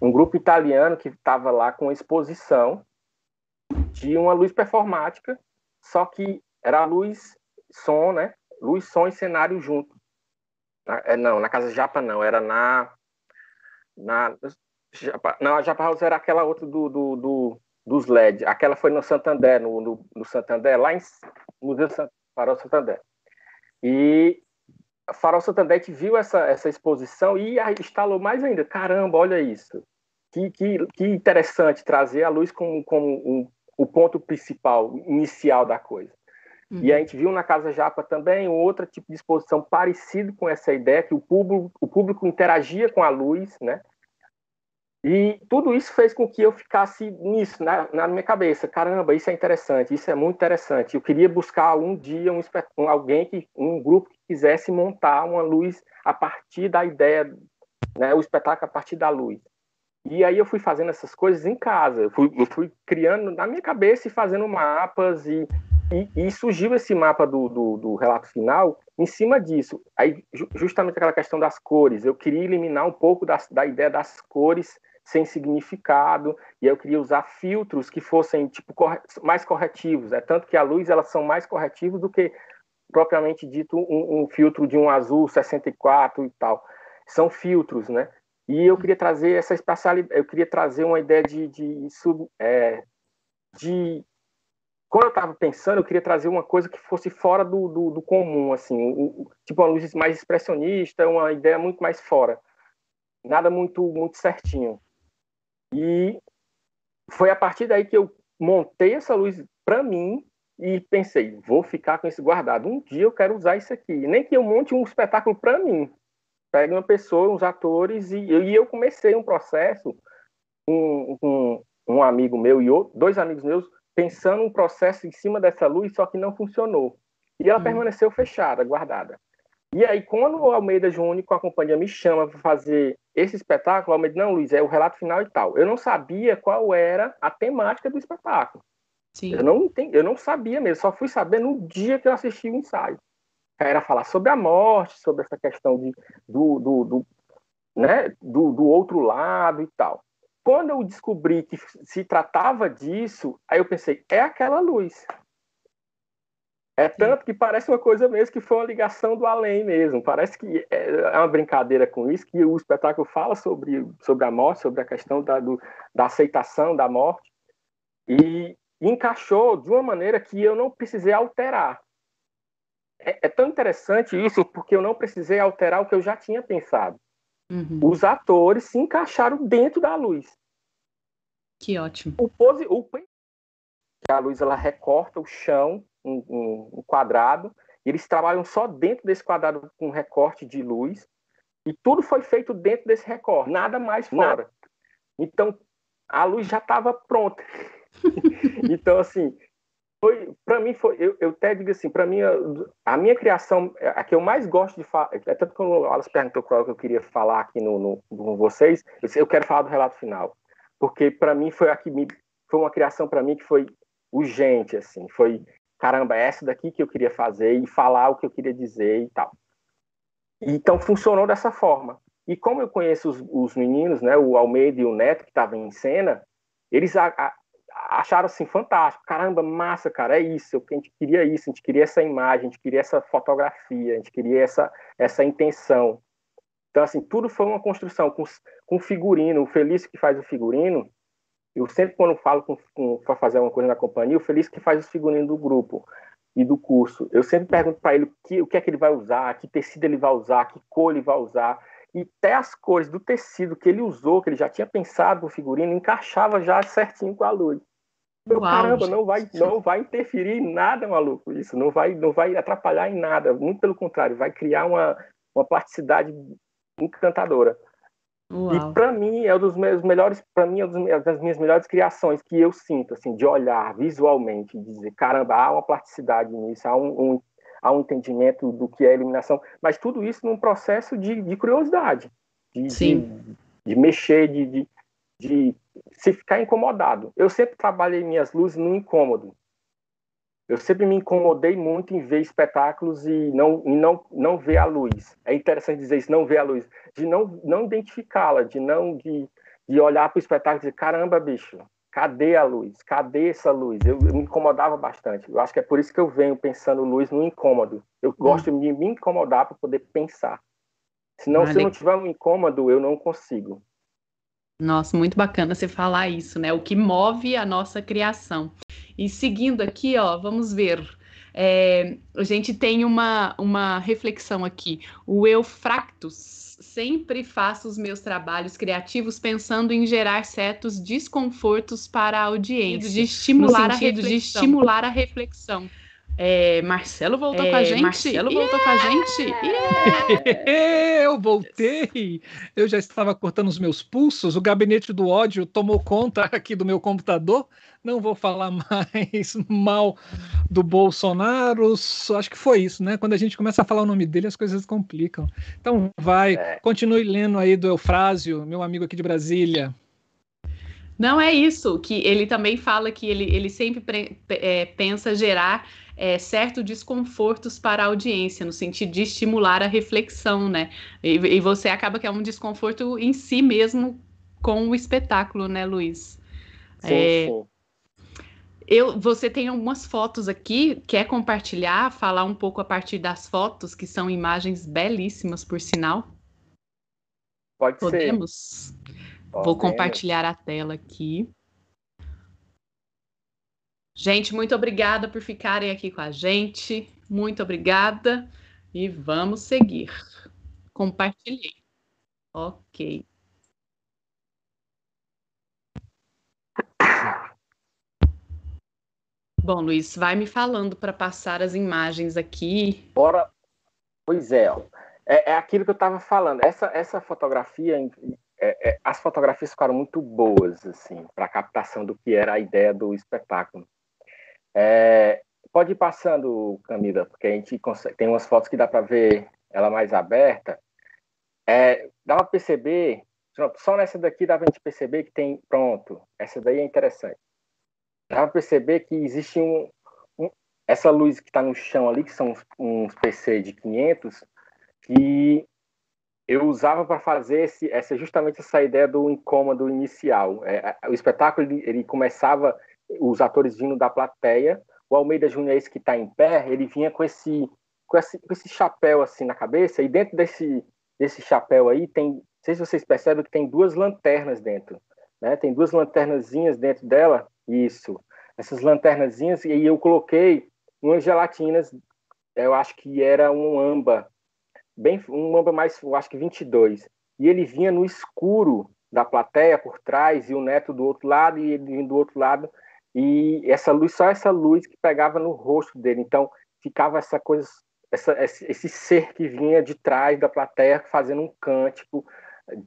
Um grupo italiano que estava lá com exposição de uma luz performática, só que era luz, som, né? Luz, som e cenário junto. Na, é, não, na casa Japa não, era na. na Japa, não, a Japa House era aquela outra do, do, do dos LED. Aquela foi no Santander, no, no, no Santander, lá em Museu Farol Santander. E Farol Santander que viu essa, essa exposição e instalou mais ainda. Caramba, olha isso. Que, que, que interessante trazer a luz como, como um, o ponto principal, inicial da coisa. Uhum. E a gente viu na Casa Japa também outro tipo de exposição parecido com essa ideia, que o público, o público interagia com a luz, né? E tudo isso fez com que eu ficasse nisso, na, na minha cabeça. Caramba, isso é interessante, isso é muito interessante. Eu queria buscar um dia um, um, alguém, que, um grupo que quisesse montar uma luz a partir da ideia, né, o espetáculo a partir da luz. E aí eu fui fazendo essas coisas em casa. Eu fui, eu fui criando na minha cabeça e fazendo mapas e e, e, surgiu esse mapa do, do, do, relato final em cima disso. Aí, justamente aquela questão das cores. Eu queria eliminar um pouco da, da ideia das cores sem significado, e eu queria usar filtros que fossem tipo corre mais corretivos. É tanto que a luz elas são mais corretivos do que propriamente dito um, um, filtro de um azul 64 e tal. São filtros, né? E eu queria trazer essa espacialidade, eu queria trazer uma ideia de, de, sub, é, de quando eu estava pensando, eu queria trazer uma coisa que fosse fora do, do, do comum, assim, o, tipo uma luz mais expressionista, uma ideia muito mais fora, nada muito muito certinho. E foi a partir daí que eu montei essa luz para mim e pensei, vou ficar com isso guardado. Um dia eu quero usar isso aqui. Nem que eu monte um espetáculo para mim. Pegue uma pessoa, uns atores, e, e eu comecei um processo um, um, um, amigo meu e outro, dois amigos meus pensando um processo em cima dessa luz, só que não funcionou. E ela hum. permaneceu fechada, guardada. E aí, quando o Almeida Júnior, com a companhia, me chama para fazer esse espetáculo, o Almeida, não, Luiz, é o relato final e tal. Eu não sabia qual era a temática do espetáculo. Sim. Eu, não entendi, eu não sabia mesmo, só fui saber no dia que eu assisti o ensaio. Era falar sobre a morte, sobre essa questão de, do, do, do, né, do, do outro lado e tal. Quando eu descobri que se tratava disso, aí eu pensei, é aquela luz. É tanto que parece uma coisa mesmo que foi uma ligação do além mesmo. Parece que é, é uma brincadeira com isso, que o espetáculo fala sobre, sobre a morte, sobre a questão da, do, da aceitação da morte, e encaixou de uma maneira que eu não precisei alterar. É, é tão interessante isso, porque eu não precisei alterar o que eu já tinha pensado. Uhum. Os atores se encaixaram dentro da luz. Que ótimo. O pose, o a luz ela recorta o chão, um, um, um, quadrado, e eles trabalham só dentro desse quadrado com recorte de luz. E tudo foi feito dentro desse recorde, nada mais fora. Nada. Então, a luz já estava pronta. então, assim, foi para mim foi eu, eu até digo assim para mim a, a, minha criação a que eu mais gosto de falar é tanto o Alice perguntou qual é que eu queria falar aqui no, no com vocês eu, eu quero falar do relato final porque para mim foi aqui me foi uma criação para mim que foi urgente assim foi caramba é essa daqui que eu queria fazer e falar o que eu queria dizer e tal. Então funcionou dessa forma. E como eu conheço os, os meninos né o Almeida e o Neto que estavam em cena eles a, a, acharam assim fantástico, caramba, massa, cara, é isso, a gente queria isso, a gente queria essa imagem, a gente queria essa fotografia, a gente queria essa essa intenção. Então assim, tudo foi uma construção com, com figurino, o Felício que faz o figurino, eu sempre quando falo com, com para fazer uma coisa na companhia, o Felício que faz os figurinos do grupo e do curso, eu sempre pergunto para ele o que, o que é que ele vai usar, que tecido ele vai usar, que cor ele vai usar, e até as cores do tecido que ele usou, que ele já tinha pensado no figurino, encaixava já certinho com a luz. Meu Uau, caramba, não vai, não vai interferir em nada, maluco, isso. Não vai, não vai atrapalhar em nada. Muito pelo contrário, vai criar uma, uma plasticidade encantadora. Uau. E para mim é um dos meus melhores, para mim é uma das minhas melhores criações que eu sinto, assim, de olhar visualmente, de dizer, caramba, há uma plasticidade nisso, há um, um há um entendimento do que é eliminação, mas tudo isso num processo de, de curiosidade, de, de, de, mexer, de, de, se ficar incomodado. Eu sempre trabalhei minhas luzes no incômodo. Eu sempre me incomodei muito em ver espetáculos e não, e não, não ver a luz. É interessante dizer isso, não ver a luz. De não, não identificá-la, de não de, de olhar para o espetáculo e dizer, caramba, bicho, cadê a luz? Cadê essa luz? Eu, eu, me incomodava bastante. Eu acho que é por isso que eu venho pensando luz no incômodo. Eu hum. gosto de me incomodar para poder pensar. Senão, ah, se eu não tiver um incômodo, eu não consigo. Nossa, muito bacana você falar isso, né? O que move a nossa criação. E seguindo aqui, ó, vamos ver. É, a gente tem uma, uma reflexão aqui. O Eufractus sempre faço os meus trabalhos criativos pensando em gerar certos desconfortos para a audiência, de estimular, a, reflexão. de estimular a reflexão. É, Marcelo voltou é, com a gente. Marcelo voltou yeah! com a gente. Yeah! Eu voltei. Eu já estava cortando os meus pulsos. O gabinete do ódio tomou conta aqui do meu computador. Não vou falar mais mal do Bolsonaro. Acho que foi isso, né? Quando a gente começa a falar o nome dele, as coisas complicam. Então, vai. É. Continue lendo aí do Eufrásio, meu amigo aqui de Brasília. Não é isso, que ele também fala que ele, ele sempre é, pensa gerar é, certo desconfortos para a audiência, no sentido de estimular a reflexão, né? E, e, você acaba que é um desconforto em si mesmo com o espetáculo, né, Luiz? Sim, é. Eu, você tem algumas fotos aqui, quer compartilhar, falar um pouco a partir das fotos, que são imagens belíssimas, por sinal? Pode Podemos? ser. Podemos? Vou compartilhar a tela aqui. Gente, muito obrigada por ficarem aqui com a gente. Muito obrigada. E vamos seguir. Compartilhei. Ok. Bom, Luiz, vai me falando para passar as imagens aqui. Bora. Pois é, ó. é, é aquilo que eu estava falando. Essa, essa fotografia, é, é, as fotografias ficaram muito boas, assim, para a captação do que era a ideia do espetáculo. É, pode ir passando, Camila, porque a gente consegue, tem umas fotos que dá para ver ela mais aberta. É, dá para perceber, só nessa daqui dá para a gente perceber que tem, pronto, essa daí é interessante. Dá para perceber que existe um, um essa luz que está no chão ali, que são uns, uns PC de 500, que eu usava para fazer esse, essa justamente essa ideia do incômodo inicial. É, o espetáculo ele, ele começava os atores vindo da plateia. O Almeida Júnior, esse que está em pé, ele vinha com esse, com esse, com esse chapéu assim na cabeça, e dentro desse, desse chapéu aí tem, não sei se vocês percebem que tem duas lanternas dentro, né? Tem duas lanternazinhas dentro dela, isso. Essas lanternazinhas, e eu coloquei umas gelatinas, eu acho que era um amba, bem, um amba mais, eu acho que 22. E ele vinha no escuro da plateia por trás e o neto do outro lado e ele vindo do outro lado e essa luz, só essa luz que pegava no rosto dele. Então, ficava essa coisa, essa, esse ser que vinha de trás da plateia fazendo um cântico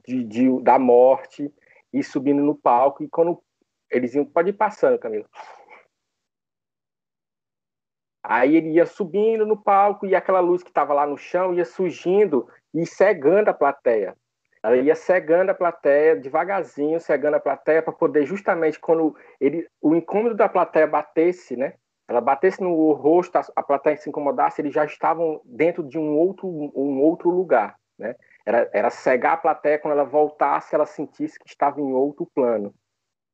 de, de, da morte e subindo no palco. E quando eles iam, pode ir passando, Camilo. Aí ele ia subindo no palco e aquela luz que estava lá no chão ia surgindo e cegando a plateia. Ela ia cegando a plateia, devagarzinho, cegando a plateia, para poder, justamente quando ele, o incômodo da plateia batesse, né? Ela batesse no rosto, a, a plateia se incomodasse, eles já estavam dentro de um outro, um outro lugar, né? Era, era cegar a plateia quando ela voltasse, ela sentisse que estava em outro plano.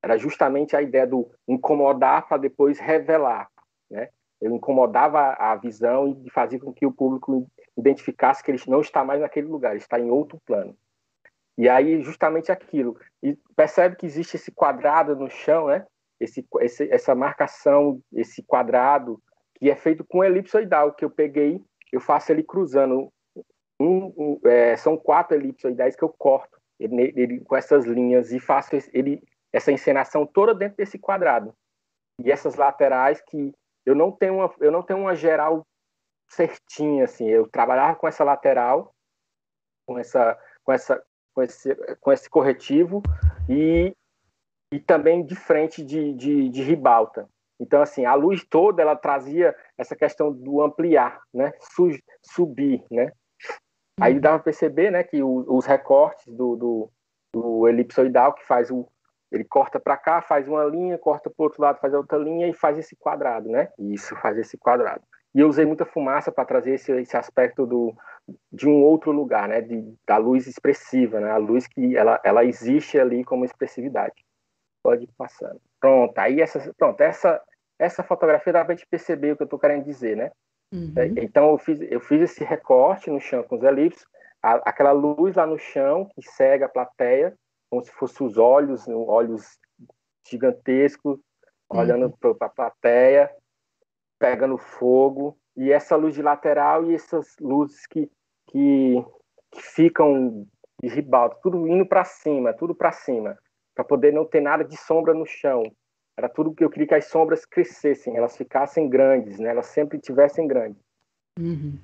Era justamente a ideia do incomodar para depois revelar, né? Ele incomodava a visão e fazia com que o público identificasse que ele não está mais naquele lugar, ele está em outro plano. E aí, justamente aquilo. E percebe que existe esse quadrado no chão, né? Esse, esse, essa marcação, esse quadrado, que é feito com elipsoidal, que eu peguei, eu faço ele cruzando. Um, um, é, são quatro elipsoidais que eu corto ele, ele, com essas linhas e faço ele, essa encenação toda dentro desse quadrado. E essas laterais que eu não tenho uma, eu não tenho uma geral certinha assim. Eu trabalhava com essa lateral, com essa, com essa, com esse, com esse corretivo e, e também de frente de, de, de ribalta. Então, assim, a luz toda ela trazia essa questão do ampliar, né? Su subir, né? Aí uhum. dava para perceber, né, que o, os recortes do, do, do, elipsoidal que faz o ele corta para cá, faz uma linha, corta para o outro lado, faz outra linha e faz esse quadrado, né? Isso, faz esse quadrado. E eu usei muita fumaça para trazer esse, esse aspecto do, de um outro lugar, né? De, da luz expressiva, né? A luz que ela, ela existe ali como expressividade. Pode ir passando. Pronto, aí essa, pronto, essa, essa fotografia dá para gente perceber o que eu estou querendo dizer, né? Uhum. É, então eu fiz, eu fiz esse recorte no chão com os elipses, a, aquela luz lá no chão que cega a plateia, como se fossem os olhos, olhos gigantescos, uhum. olhando para a plateia, pegando fogo, e essa luz de lateral e essas luzes que, que, que ficam de ribalta, tudo indo para cima, tudo para cima, para poder não ter nada de sombra no chão. Era tudo que eu queria que as sombras crescessem, elas ficassem grandes, né? elas sempre tivessem grandes. Uhum.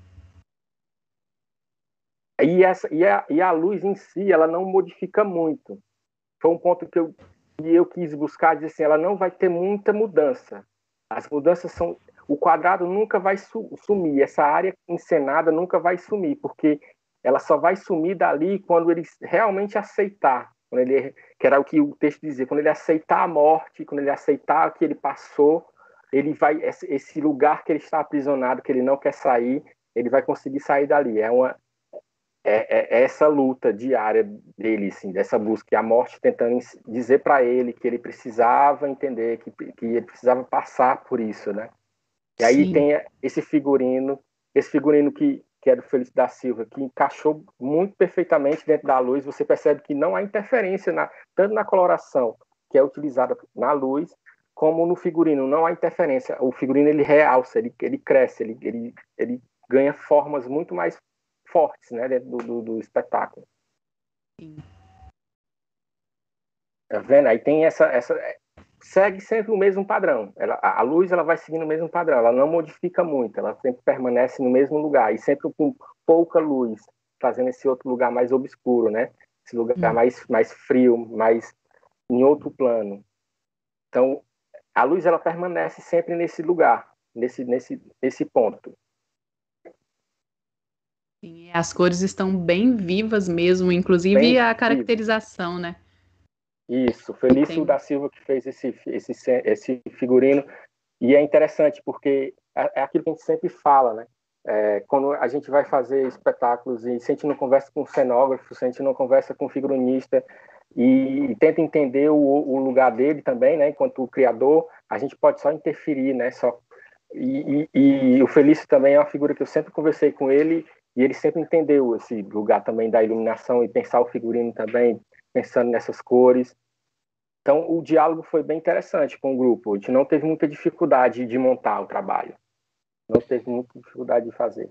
E, essa, e, a, e a luz em si, ela não modifica muito. Foi um ponto que eu, que eu quis buscar, dizer assim, ela não vai ter muita mudança. As mudanças são o quadrado nunca vai sumir, essa área encenada nunca vai sumir, porque ela só vai sumir dali quando ele realmente aceitar, quando ele, que era o que o texto dizia, quando ele aceitar a morte, quando ele aceitar o que ele passou, ele vai esse lugar que ele está aprisionado, que ele não quer sair, ele vai conseguir sair dali. É uma é, é, é essa luta diária dele, assim, dessa busca, a morte tentando dizer para ele que ele precisava entender, que, que ele precisava passar por isso, né? E aí Sim. tem esse figurino, esse figurino que, que é do Felício da Silva, que encaixou muito perfeitamente dentro da luz. Você percebe que não há interferência, na, tanto na coloração que é utilizada na luz, como no figurino. Não há interferência. O figurino ele realça, ele, ele cresce, ele, ele, ele ganha formas muito mais fortes né, dentro do, do, do espetáculo. Sim. Tá vendo? Aí tem essa, essa, segue sempre o mesmo padrão. Ela, a luz ela vai seguindo o mesmo padrão, ela não modifica muito, ela sempre permanece no mesmo lugar e sempre com pouca luz, fazendo esse outro lugar mais obscuro, né? Esse lugar hum. mais mais frio, mais em outro plano. Então, a luz ela permanece sempre nesse lugar, nesse nesse nesse ponto. Sim, as cores estão bem vivas mesmo, inclusive bem a caracterização, vivo. né? Isso, Felício Sim. da Silva que fez esse, esse, esse figurino. E é interessante porque é, é aquilo que a gente sempre fala, né? É, quando a gente vai fazer espetáculos e se a gente não conversa com o cenógrafo, se a gente não conversa com o figurinista e, e tenta entender o, o, lugar dele também, né? Enquanto criador, a gente pode só interferir, né? Só e, e, e, o Felício também é uma figura que eu sempre conversei com ele e ele sempre entendeu esse lugar também da iluminação e pensar o figurino também, pensando nessas cores. Então, o diálogo foi bem interessante com o grupo. A gente não teve muita dificuldade de montar o trabalho. Não teve muita dificuldade de fazer.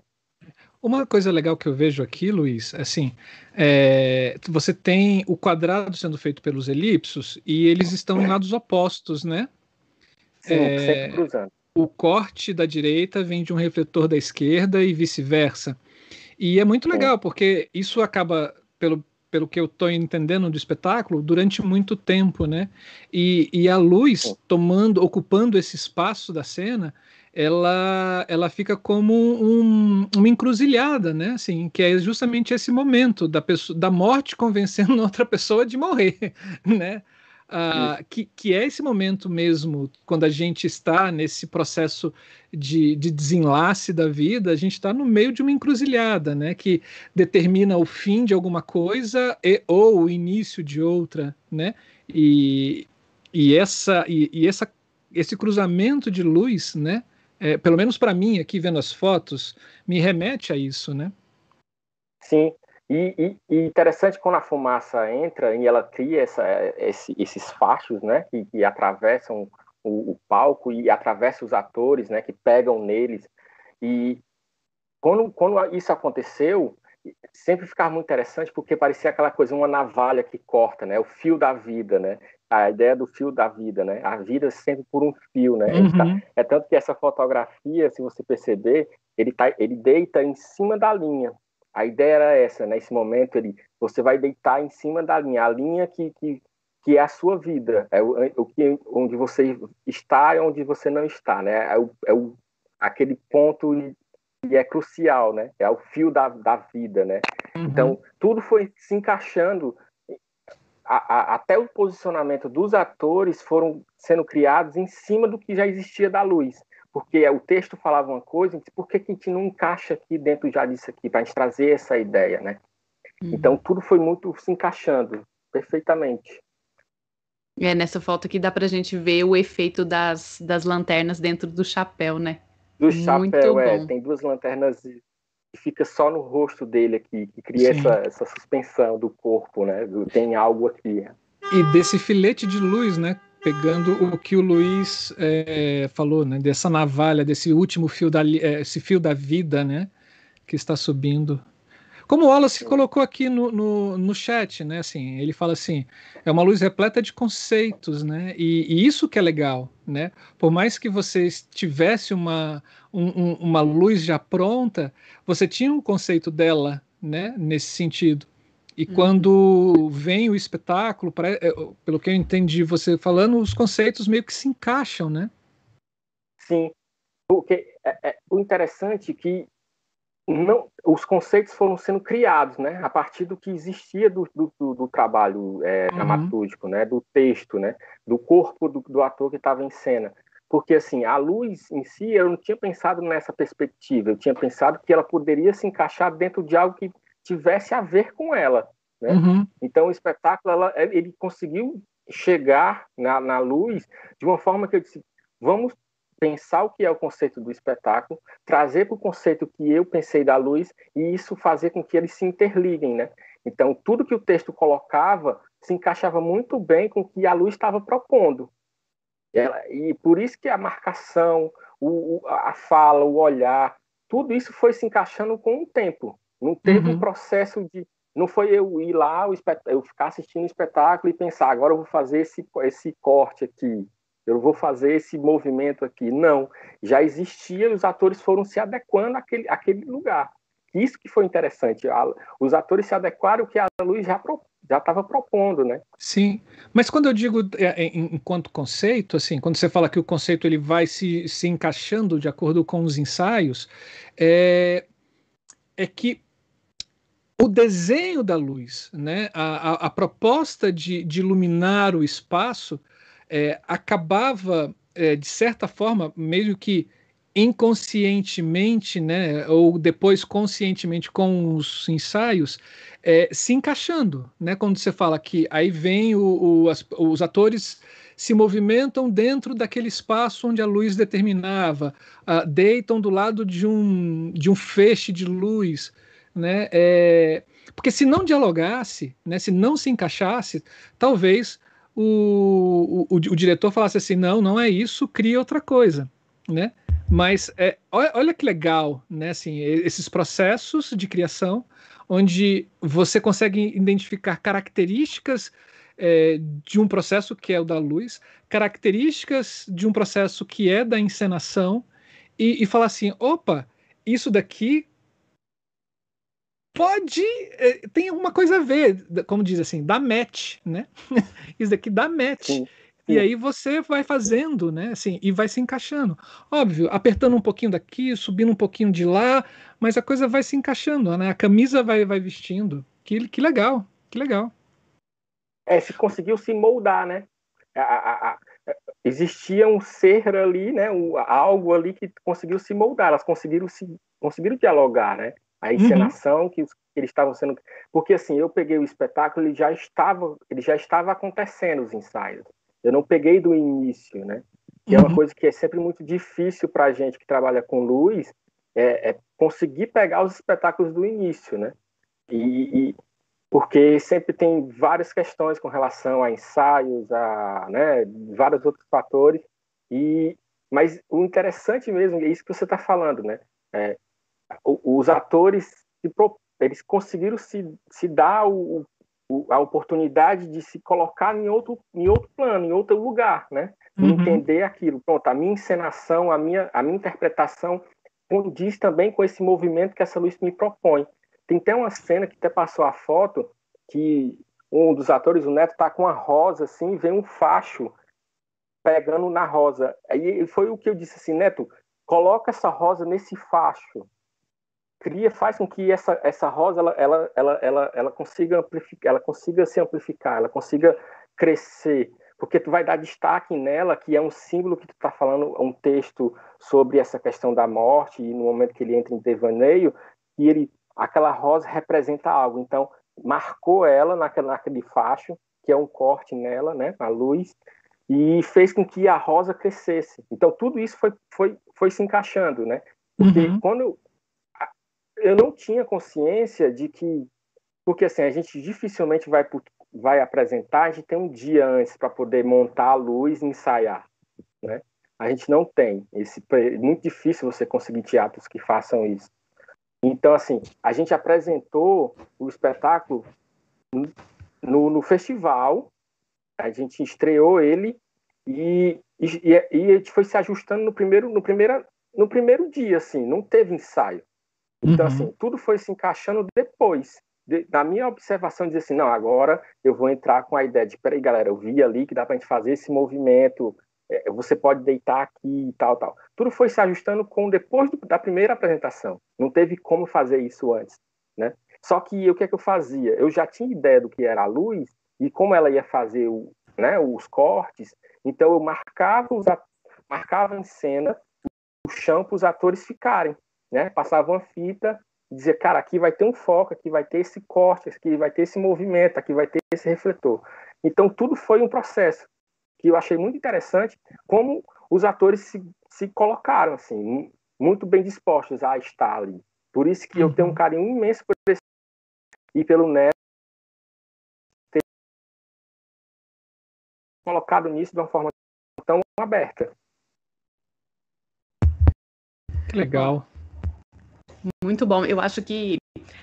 Uma coisa legal que eu vejo aqui, Luiz, assim, é, você tem o quadrado sendo feito pelos elipsos e eles estão em lados opostos, né? Sim, é, sempre cruzando. o corte da direita vem de um refletor da esquerda e vice-versa. E é muito legal, porque isso acaba, pelo, pelo que eu estou entendendo do espetáculo, durante muito tempo, né? E, e a luz tomando, ocupando esse espaço da cena, ela, ela fica como um, uma encruzilhada, né? Assim, que é justamente esse momento da, pessoa, da morte convencendo outra pessoa de morrer, né? Uh, que, que é esse momento mesmo, quando a gente está nesse processo de, de desenlace da vida, a gente está no meio de uma encruzilhada, né, que determina o fim de alguma coisa e, ou o início de outra, né, e, e, essa, e, e essa, esse cruzamento de luz, né, é, pelo menos para mim, aqui vendo as fotos, me remete a isso, né? Sim, e, e, e, interessante quando a fumaça entra e ela cria essa, esse, esses fachos, né, que, que atravessam o, o, palco e atravessam os atores, né, que pegam neles. E quando, quando isso aconteceu, sempre ficava muito interessante porque parecia aquela coisa, uma navalha que corta, né, o fio da vida, né, a ideia do fio da vida, né, a vida sempre por um fio, né. Tá uhum. Tá, é tanto que essa fotografia, se você perceber, ele tá, ele deita em cima da linha, a ideia era essa, nesse né? momento ele, você vai deitar em cima da linha, a linha que, que, que é a sua vida, é o, o que onde você está e onde você não está, né? É, o, é o, aquele ponto que é crucial, né? É o fio da, da vida, né? Uhum. Então tudo foi se encaixando. A, a, até o posicionamento dos atores foram sendo criados em cima do que já existia da luz porque o texto falava uma coisa, por que, que a gente não encaixa aqui dentro já disso aqui, para a gente trazer essa ideia, né? Uhum. Então tudo foi muito se encaixando perfeitamente. É, nessa foto aqui dá pra gente ver o efeito das, das lanternas dentro do chapéu, né? Do muito chapéu, é. Tem duas lanternas que fica só no rosto dele aqui, que cria essa, essa suspensão do corpo, né? Tem algo aqui. E desse filete de luz, né? Pegando o que o Luiz é, falou, né, dessa navalha, desse último fio da, é, esse fio da vida, né, que está subindo. Como o Wallace colocou aqui no, no, no, chat, né, assim, ele fala assim, é uma luz repleta de conceitos, né, e, e isso que é legal, né, por mais que você tivesse uma, um, uma luz já pronta, você tinha um conceito dela, né, nesse sentido. E uhum. quando vem o espetáculo, é, pelo que eu entendi você falando, os conceitos meio que se encaixam, né? Sim, porque é, é, o interessante é que não, os conceitos foram sendo criados, né, a partir do que existia do, do, do trabalho é, uhum. dramatúrgico, né, do texto, né, do corpo do, do ator que estava em cena. Porque assim, a luz em si, eu não tinha pensado nessa perspectiva. Eu tinha pensado que ela poderia se encaixar dentro de algo que tivesse a ver com ela. Né? Uhum. Então, o espetáculo ela, ele conseguiu chegar na, na luz de uma forma que eu disse: vamos pensar o que é o conceito do espetáculo, trazer para o conceito que eu pensei da luz e isso fazer com que eles se interliguem, né? Então, tudo que o texto colocava se encaixava muito bem com o que a luz estava propondo. Ela, e por isso que a marcação, o, a fala, o olhar, tudo isso foi se encaixando com o tempo. Não teve uhum. um processo de. Não foi eu ir lá, eu ficar assistindo o espetáculo e pensar, agora eu vou fazer esse, esse corte aqui, eu vou fazer esse movimento aqui. Não. Já existia e os atores foram se adequando àquele, àquele lugar. Isso que foi interessante. Os atores se adequaram ao que a Luiz já já estava propondo, né? Sim, mas quando eu digo é, é, enquanto conceito, assim, quando você fala que o conceito ele vai se, se encaixando de acordo com os ensaios, é, é que o desenho da luz, né, a, a, a proposta de, de, iluminar o espaço é, acabava, é, de certa forma, meio que inconscientemente, né, ou depois conscientemente com os ensaios, é, se encaixando, né? Quando você fala que aí vem o, o as, os atores se movimentam dentro daquele espaço onde a luz determinava, uh, deitam do lado de um, de um feixe de luz, né? É, porque se não dialogasse, né, se não se encaixasse, talvez o, o, o, diretor falasse assim, não, não é isso, cria outra coisa, né? Mas é, olha, olha que legal, né? Assim, esses processos de criação, onde você consegue identificar características é, de um processo que é o da luz, características de um processo que é da encenação, e, e falar assim: opa, isso daqui pode é, tem alguma coisa a ver, como diz assim, dá match, né? isso daqui dá match. Sim. E aí você vai fazendo, né? Assim, e vai se encaixando. Óbvio, apertando um pouquinho daqui, subindo um pouquinho de lá, mas a coisa vai se encaixando, né? A camisa vai, vai vestindo. Que, que legal, que legal. É, se conseguiu se moldar, né? A, a, a, existia um ser ali, né? Um, algo ali que conseguiu se moldar. Elas conseguiram se conseguiram dialogar, né? A uhum. encenação uhum. que, eles estavam sendo, porque assim eu peguei o espetáculo, ele já estava, ele já estava acontecendo os ensaios. Eu não peguei do início, né? Que uhum. é uma uhum. coisa que é sempre muito difícil para a gente que trabalha com luz, é, é, conseguir pegar os espetáculos do início, né? E, e, porque sempre tem várias questões com relação a ensaios, a né, vários outros fatores. E mas o interessante mesmo é isso que você está falando, né? É, os atores eles conseguiram se, se dar o, a oportunidade de se colocar em outro, em outro plano, em outro lugar, né? Uhum. Entender aquilo. Pronto, a minha encenação, a minha, a minha interpretação condiz também com esse movimento que essa luz me propõe. Tem até uma cena que até passou a foto que um dos atores, o Neto, tá com uma rosa assim, vem um facho pegando na rosa. Aí foi o que eu disse assim, Neto, coloca essa rosa nesse facho cria, faz com que essa, essa rosa ela, ela, ela, ela, ela consiga amplificar, ela consiga se amplificar, ela consiga crescer, porque tu vai dar destaque nela, que é um símbolo que tu está falando, um texto sobre essa questão da morte e no momento que ele entra em devaneio, e ele, aquela rosa representa algo, então marcou ela naquele, naquele facho, que é um corte nela, né, na luz, e fez com que a rosa crescesse. Então tudo isso foi, foi, foi se encaixando, né? Porque uhum. quando eu não tinha consciência de que, porque assim, a gente dificilmente vai, vai apresentar, a gente tem um dia antes para poder montar a luz e ensaiar, né? A gente não tem. Esse, é muito difícil você conseguir teatros que façam isso. Então, assim, a gente apresentou o espetáculo no, no festival, a gente estreou ele e, e, e, a gente foi se ajustando no primeiro, no, primeiro, no primeiro dia, assim, não teve ensaio. Então, uhum. assim, tudo foi se encaixando depois. De, na minha observação, dizer assim, não, agora eu vou entrar com a ideia de, peraí, galera, eu vi ali que dá pra gente fazer esse movimento, é, você pode deitar aqui e tal, tal. Tudo foi se ajustando com depois do, da primeira apresentação. Não teve como fazer isso antes, né? Só que o que é que eu fazia? Eu já tinha ideia do que era a luz e como ela ia fazer o, né, os cortes, então eu marcava, os, marcava em cena o chão para os atores ficarem né? Passava uma fita e dizia, cara, aqui vai ter um foco, aqui vai ter esse corte, aqui vai ter esse movimento, aqui vai ter esse refletor. Então tudo foi um processo que eu achei muito interessante como os atores se, se colocaram assim, muito bem dispostos a estar ali. Por isso que eu tenho um uhum. carinho imenso por esse e pelo Neto ter colocado nisso de uma forma tão aberta. Que legal. Muito bom. Eu acho que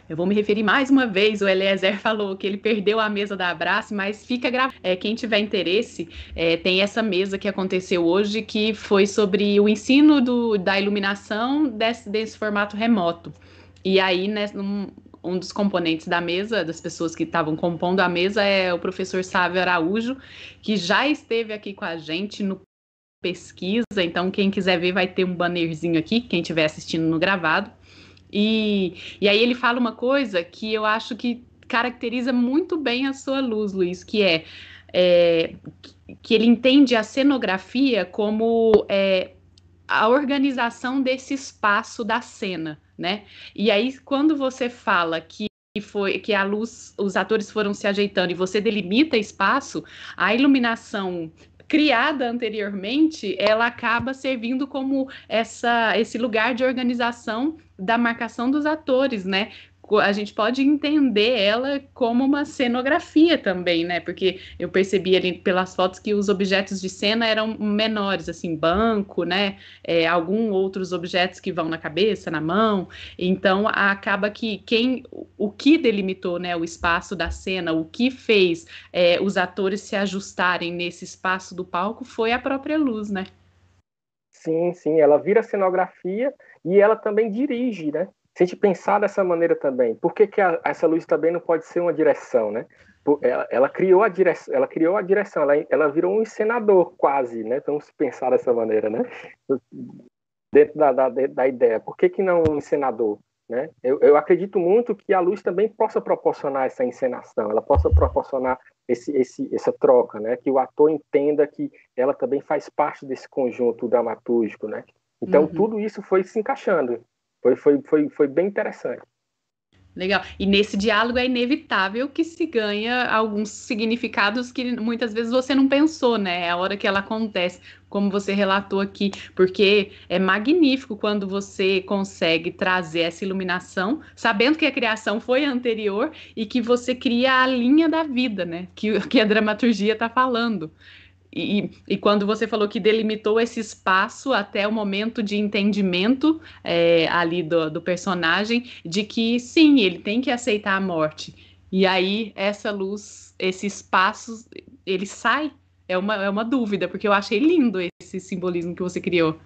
eu vou me referir mais uma vez. O Eliezer falou que ele perdeu a mesa da Abraço, mas fica gravado. É, quem tiver interesse, é, tem essa mesa que aconteceu hoje, que foi sobre o ensino do, da iluminação desse, desse formato remoto. E aí, né, um, um dos componentes da mesa, das pessoas que estavam compondo a mesa, é o professor Sávio Araújo, que já esteve aqui com a gente no pesquisa. Então, quem quiser ver, vai ter um bannerzinho aqui, quem estiver assistindo no gravado. E, e aí ele fala uma coisa que eu acho que caracteriza muito bem a sua luz, Luiz, que é, é que ele entende a cenografia como é, a organização desse espaço da cena, né? E aí, quando você fala que foi que a luz, os atores foram se ajeitando e você delimita espaço, a iluminação criada anteriormente, ela acaba servindo como essa, esse lugar de organização da marcação dos atores, né? A gente pode entender ela como uma cenografia também, né? Porque eu percebi ali pelas fotos que os objetos de cena eram menores, assim, banco, né? É, alguns outros objetos que vão na cabeça, na mão. Então acaba que quem o que delimitou né, o espaço da cena, o que fez é, os atores se ajustarem nesse espaço do palco foi a própria luz, né? Sim, sim, ela vira cenografia e ela também dirige, né? Se a gente pensar dessa maneira também, por que, que a, essa luz também não pode ser uma direção, né? Ela, ela, criou a direção, ela criou a direção, ela, ela virou um encenador quase, né? Vamos pensar dessa maneira, né? Dentro da, da, da ideia, por que, que não um encenador? Né? Eu, eu, acredito muito que a luz também possa proporcionar essa encenação, ela possa proporcionar esse, esse, essa troca, né? que o ator entenda que ela também faz parte desse conjunto dramatúrgico. Né? Então, uhum. tudo isso foi se encaixando, foi, foi, foi, foi bem interessante. Legal. E nesse diálogo é inevitável que se ganha alguns significados que muitas vezes você não pensou, né? É a hora que ela acontece, como você relatou aqui, porque é magnífico quando você consegue trazer essa iluminação, sabendo que a criação foi anterior e que você cria a linha da vida, né? Que, que a dramaturgia está falando. E, e, quando você falou que delimitou esse espaço até o momento de entendimento é, ali do, do, personagem, de que sim, ele tem que aceitar a morte. E aí essa luz, esse espaço, ele sai. É uma, é uma dúvida, porque eu achei lindo esse simbolismo que você criou.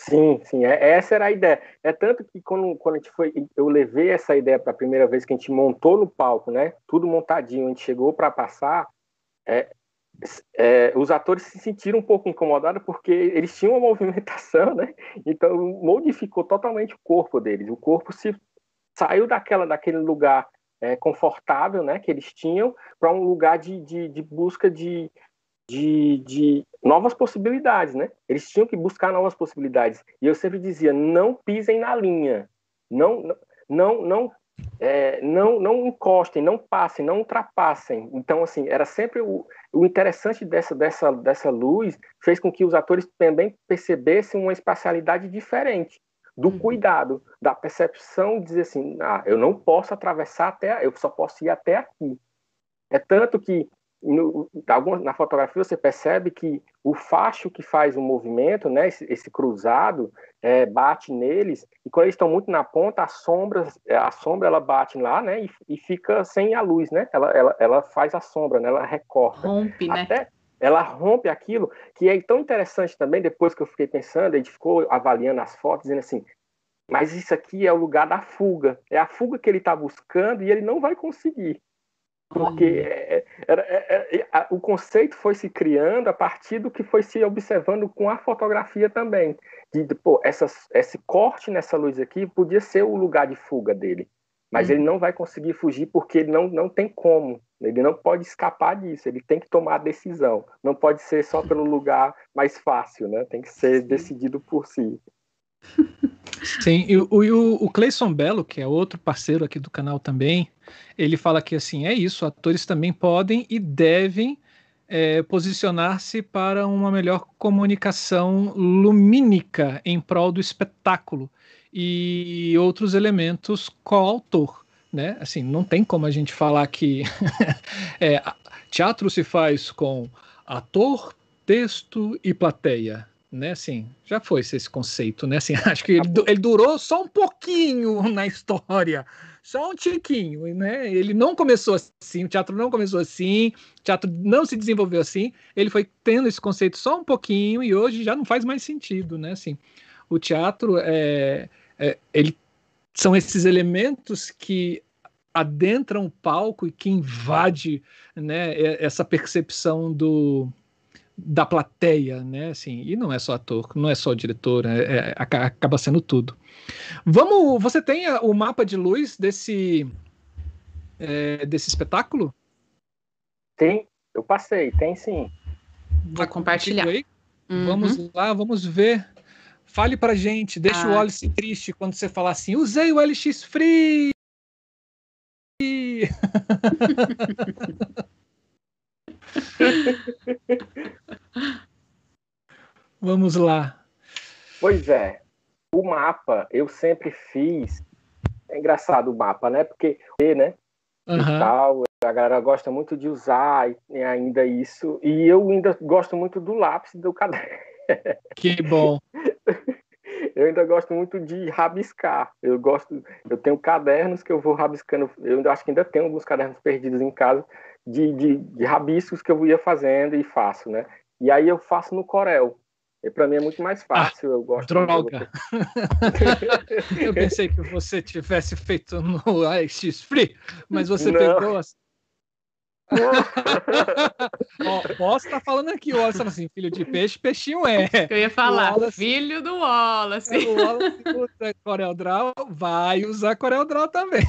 Sim, sim, é, essa era a ideia. É tanto que quando, quando a gente foi, eu levei essa ideia para a primeira vez que a gente montou no palco, né? Tudo montadinho, a gente chegou para passar. É, é, os atores se sentiram um pouco incomodados porque eles tinham uma movimentação, né? Então modificou totalmente o corpo deles. O corpo se saiu daquela daquele lugar é, confortável, né? Que eles tinham para um lugar de, de, de busca de, de, de, novas possibilidades, né? Eles tinham que buscar novas possibilidades. E eu sempre dizia: não pisem na linha, não não não é, não, não encostem, não passem, não ultrapassem. Então, assim, era sempre o, o interessante dessa, dessa, dessa luz fez com que os atores também percebessem uma espacialidade diferente do uhum. cuidado, da percepção de dizer assim, ah, eu não posso atravessar até, eu só posso ir até aqui. É tanto que no, na fotografia você percebe que o facho que faz o movimento, né, esse, esse cruzado, é, bate neles e quando eles estão muito na ponta, a sombra, a sombra ela bate lá, né, e, e fica sem a luz, né? Ela, ela, ela faz a sombra, né? Ela recorta. Rompe, né? Até, ela rompe aquilo que é tão interessante também. Depois que eu fiquei pensando, a gente ficou avaliando as fotos, dizendo assim: mas isso aqui é o lugar da fuga, é a fuga que ele está buscando e ele não vai conseguir. Porque é, é, é, é, a, o conceito foi se criando a partir do que foi se observando com a fotografia também. De, de pô, essa, esse corte nessa luz aqui podia ser o lugar de fuga dele. Mas uhum. ele não vai conseguir fugir porque ele não, não tem como. Ele não pode escapar disso. Ele tem que tomar a decisão. Não pode ser só pelo lugar mais fácil, né? Tem que ser decidido por si. Sim, e o, o Cleison Belo, que é outro parceiro aqui do canal também, ele fala que assim, é isso, atores também podem e devem é, posicionar-se para uma melhor comunicação lumínica em prol do espetáculo e outros elementos coautor. Né? Assim, não tem como a gente falar que é, teatro se faz com ator, texto e plateia né? Assim, já foi esse conceito, né? Assim, acho que ele, ele, durou só um pouquinho na história, só um tiquinho, né? Ele não começou assim, o teatro não começou assim, o teatro não se desenvolveu assim, ele foi tendo esse conceito só um pouquinho e hoje já não faz mais sentido, né? Assim, o teatro é, é ele são esses elementos que adentram o palco e que invade né, essa percepção do, da plateia, né? Assim, e não é só ator, não é só diretor, é, é, acaba sendo tudo. Vamos, você tem o mapa de luz desse é, desse espetáculo? Tem, eu passei, tem sim. Vou compartilhar. Aí? Uhum. Vamos lá, vamos ver. Fale pra gente, deixa ah. o Wallace triste quando você falar assim, usei o LX Free! Vamos lá. Pois é. O mapa eu sempre fiz. É engraçado o mapa, né? Porque, né? Uhum. E tal, a galera gosta muito de usar e ainda isso. E eu ainda gosto muito do lápis do caderno. Que bom. eu ainda gosto muito de rabiscar. Eu gosto, eu tenho cadernos que eu vou rabiscando. Eu acho que ainda tenho alguns cadernos perdidos em casa de, de, de rabiscos que eu ia fazendo e faço, né? E aí eu faço no Corel. E para mim é muito mais ah, fácil. Ah, eu gosto. Droga! eu pensei que você tivesse feito no AX Free, mas você Não. pegou as ó, posso estar tá falando aqui, o Wallace assim, filho de peixe, peixinho é. Eu ia falar, Wallace, filho do Wallace. O Wallace usa Corel Draw, vai usar Corel Draw também.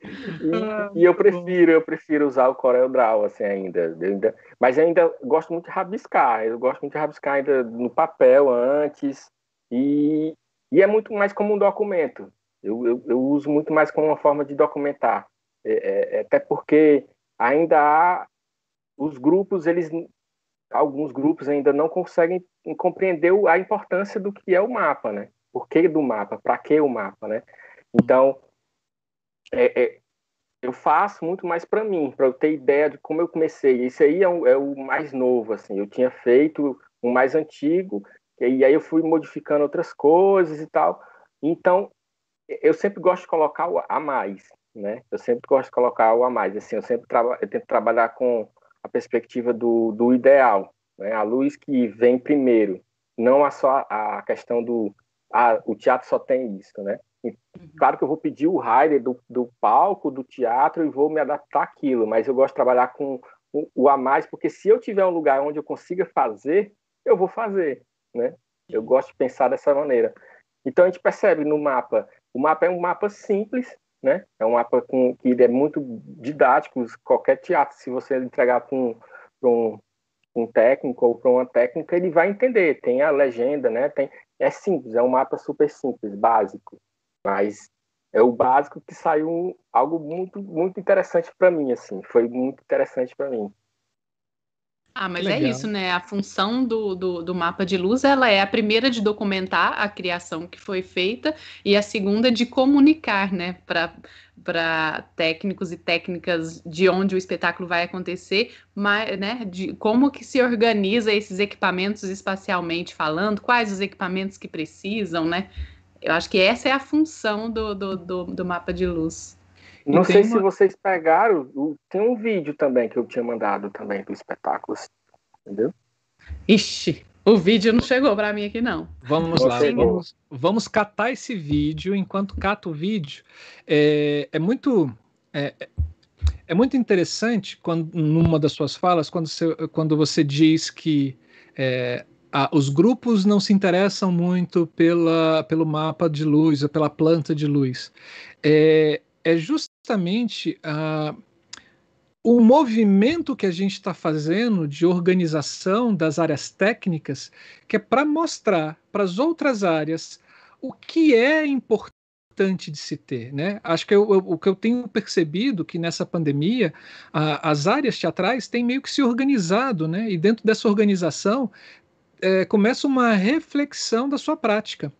E, ah, e, eu prefiro, eu prefiro usar o Corel Draw, assim, ainda, ainda. Mas ainda gosto muito de rabiscar. Eu gosto muito de rabiscar ainda no papel antes. E, e é muito mais como um documento. Eu, eu, eu uso muito mais como uma forma de documentar. É, é, é, até porque ainda há os grupos, eles alguns grupos ainda não conseguem compreender a importância do que é o mapa, né? Por que do mapa? Para que o mapa, né? Então, é, é, eu faço muito mais para mim, para eu ter ideia de como eu comecei. Isso aí é o, é o, mais novo, assim. Eu tinha feito um mais antigo e aí eu fui modificando outras coisas e tal. Então, eu sempre gosto de colocar o a mais né? Eu sempre gosto de colocar algo a mais. Assim, eu sempre eu tento trabalhar com a perspectiva do, do ideal, né? A luz que vem primeiro, não a só a questão do ah, o teatro só tem isso, né? E, uhum. claro que eu vou pedir o rider do, do palco, do teatro e vou me adaptar àquilo, mas eu gosto de trabalhar com o, o a mais, porque se eu tiver um lugar onde eu consiga fazer, eu vou fazer, né? Eu gosto de pensar dessa maneira. Então a gente percebe no mapa, o mapa é um mapa simples, né? É um mapa com, que é muito didático. Qualquer teatro, se você entregar para um, um, um, técnico ou para uma técnica, ele vai entender. Tem a legenda, né? Tem, é simples, é um mapa super simples, básico. Mas é o básico que saiu algo muito, muito interessante para mim, assim. Foi muito interessante para mim. Ah, mas é Legal. é isso, né? A função do, do, do, mapa de luz, ela é a primeira de documentar a criação que foi feita e a segunda de comunicar, né, para técnicos e técnicas de onde o espetáculo vai acontecer, mas, né, de como que se organiza esses equipamentos espacialmente falando, quais os equipamentos que precisam, né? Eu acho que essa é a função do, do, do, do mapa de luz. Não sei uma... se vocês pegaram, tem um vídeo também que eu tinha mandado também do espetáculo, entendeu? Ixi, o vídeo não chegou para mim aqui não. Vamos lá, vamos, vamos catar esse vídeo. Enquanto cata o vídeo, é, é muito é, é muito interessante quando numa das suas falas quando você, quando você diz que é, a, os grupos não se interessam muito pela, pelo mapa de luz ou pela planta de luz. É, é justamente uh, o movimento que a gente está fazendo de organização das áreas técnicas, que é para mostrar para as outras áreas o que é importante de se ter, né? Acho que eu, eu, o que eu tenho percebido que nessa pandemia a, as áreas teatrais têm meio que se organizado, né? E dentro dessa organização é, começa uma reflexão da sua prática.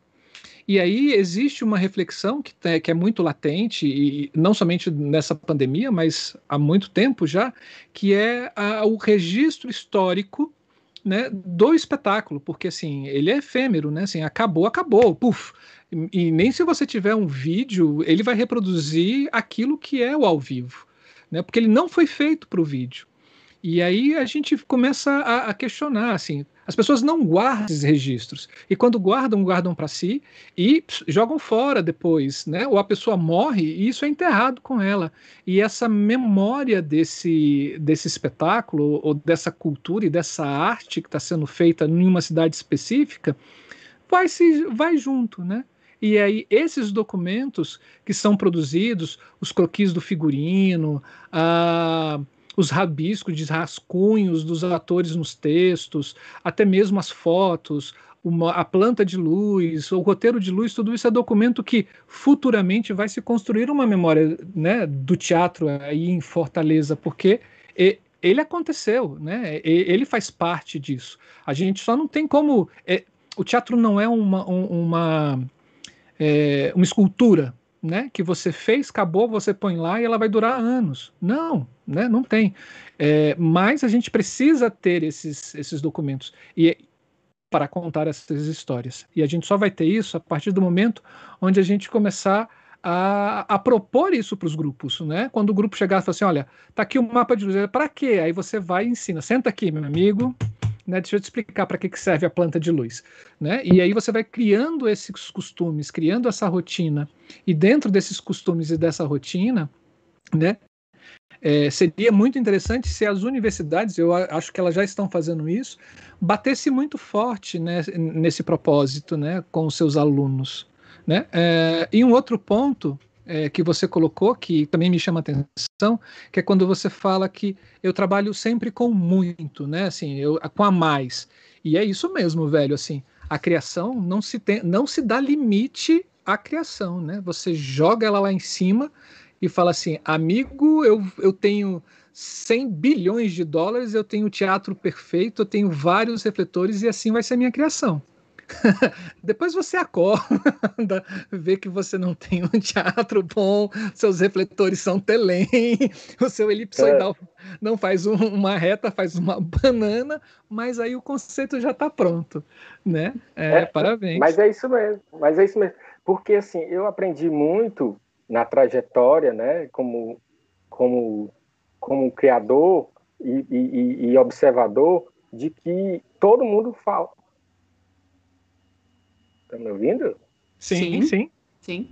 E aí existe uma reflexão que, é, que é muito latente, e não somente nessa pandemia, mas há muito tempo já, que é a, o registro histórico né, do espetáculo, porque assim, ele é efêmero, né? Assim, acabou, acabou, puf. E, e nem se você tiver um vídeo, ele vai reproduzir aquilo que é o ao vivo, né? Porque ele não foi feito para o vídeo. E aí a gente começa a, a questionar, assim, as pessoas não guardam esses registros. E quando guardam, guardam para si e jogam fora depois, né? Ou a pessoa morre e isso é enterrado com ela. E essa memória desse, desse espetáculo, ou dessa cultura e dessa arte que está sendo feita em uma cidade específica, vai, se, vai junto, né? E aí, esses documentos que são produzidos, os croquis do figurino, a os rabiscos de rascunhos dos atores nos textos, até mesmo as fotos, uma, a planta de luz, o roteiro de luz, tudo isso é documento que futuramente vai se construir uma memória né, do teatro aí em Fortaleza, porque ele aconteceu, né? Ele faz parte disso. A gente só não tem como. É, o teatro não é uma, uma, é, uma escultura, né, que você fez, acabou, você põe lá e ela vai durar anos. Não, né, não tem. É, mas a gente precisa ter esses, esses documentos. E, para contar essas histórias. E a gente só vai ter isso a partir do momento onde a gente começar a, a propor isso para os grupos, né? Quando o grupo chegar e falar assim, olha, tá aqui o mapa de luz, para quê? Aí você vai e ensina, senta aqui, meu amigo, né? Deixa eu te explicar para que, que serve a planta de luz, né? E aí você vai criando esses costumes, criando essa rotina, e dentro desses costumes e dessa rotina, né? É, seria muito interessante se as universidades, eu acho que elas já estão fazendo isso, batesse muito forte né, nesse propósito né, com os seus alunos. Né? É, e um outro ponto é, que você colocou, que também me chama atenção, que é quando você fala que eu trabalho sempre com muito, né? Assim, eu, com a mais. E é isso mesmo, velho. Assim, a criação não se tem, não se dá limite à criação, né? Você joga ela lá em cima e fala assim, amigo, eu, eu tenho 100 bilhões de dólares, eu tenho teatro perfeito, eu tenho vários refletores e assim vai ser a minha criação. Depois você acorda, vê que você não tem um teatro bom, seus refletores são telém, o seu elipsoidal é. não faz um, uma reta, faz uma banana, mas aí o conceito já está pronto, né? É, é, parabéns. Mas é isso mesmo, mas é isso mesmo. Porque assim, eu aprendi muito na trajetória, né, como, como, como criador e, e, e observador, de que todo mundo fala, Tá me ouvindo? Sim, sim. Sim.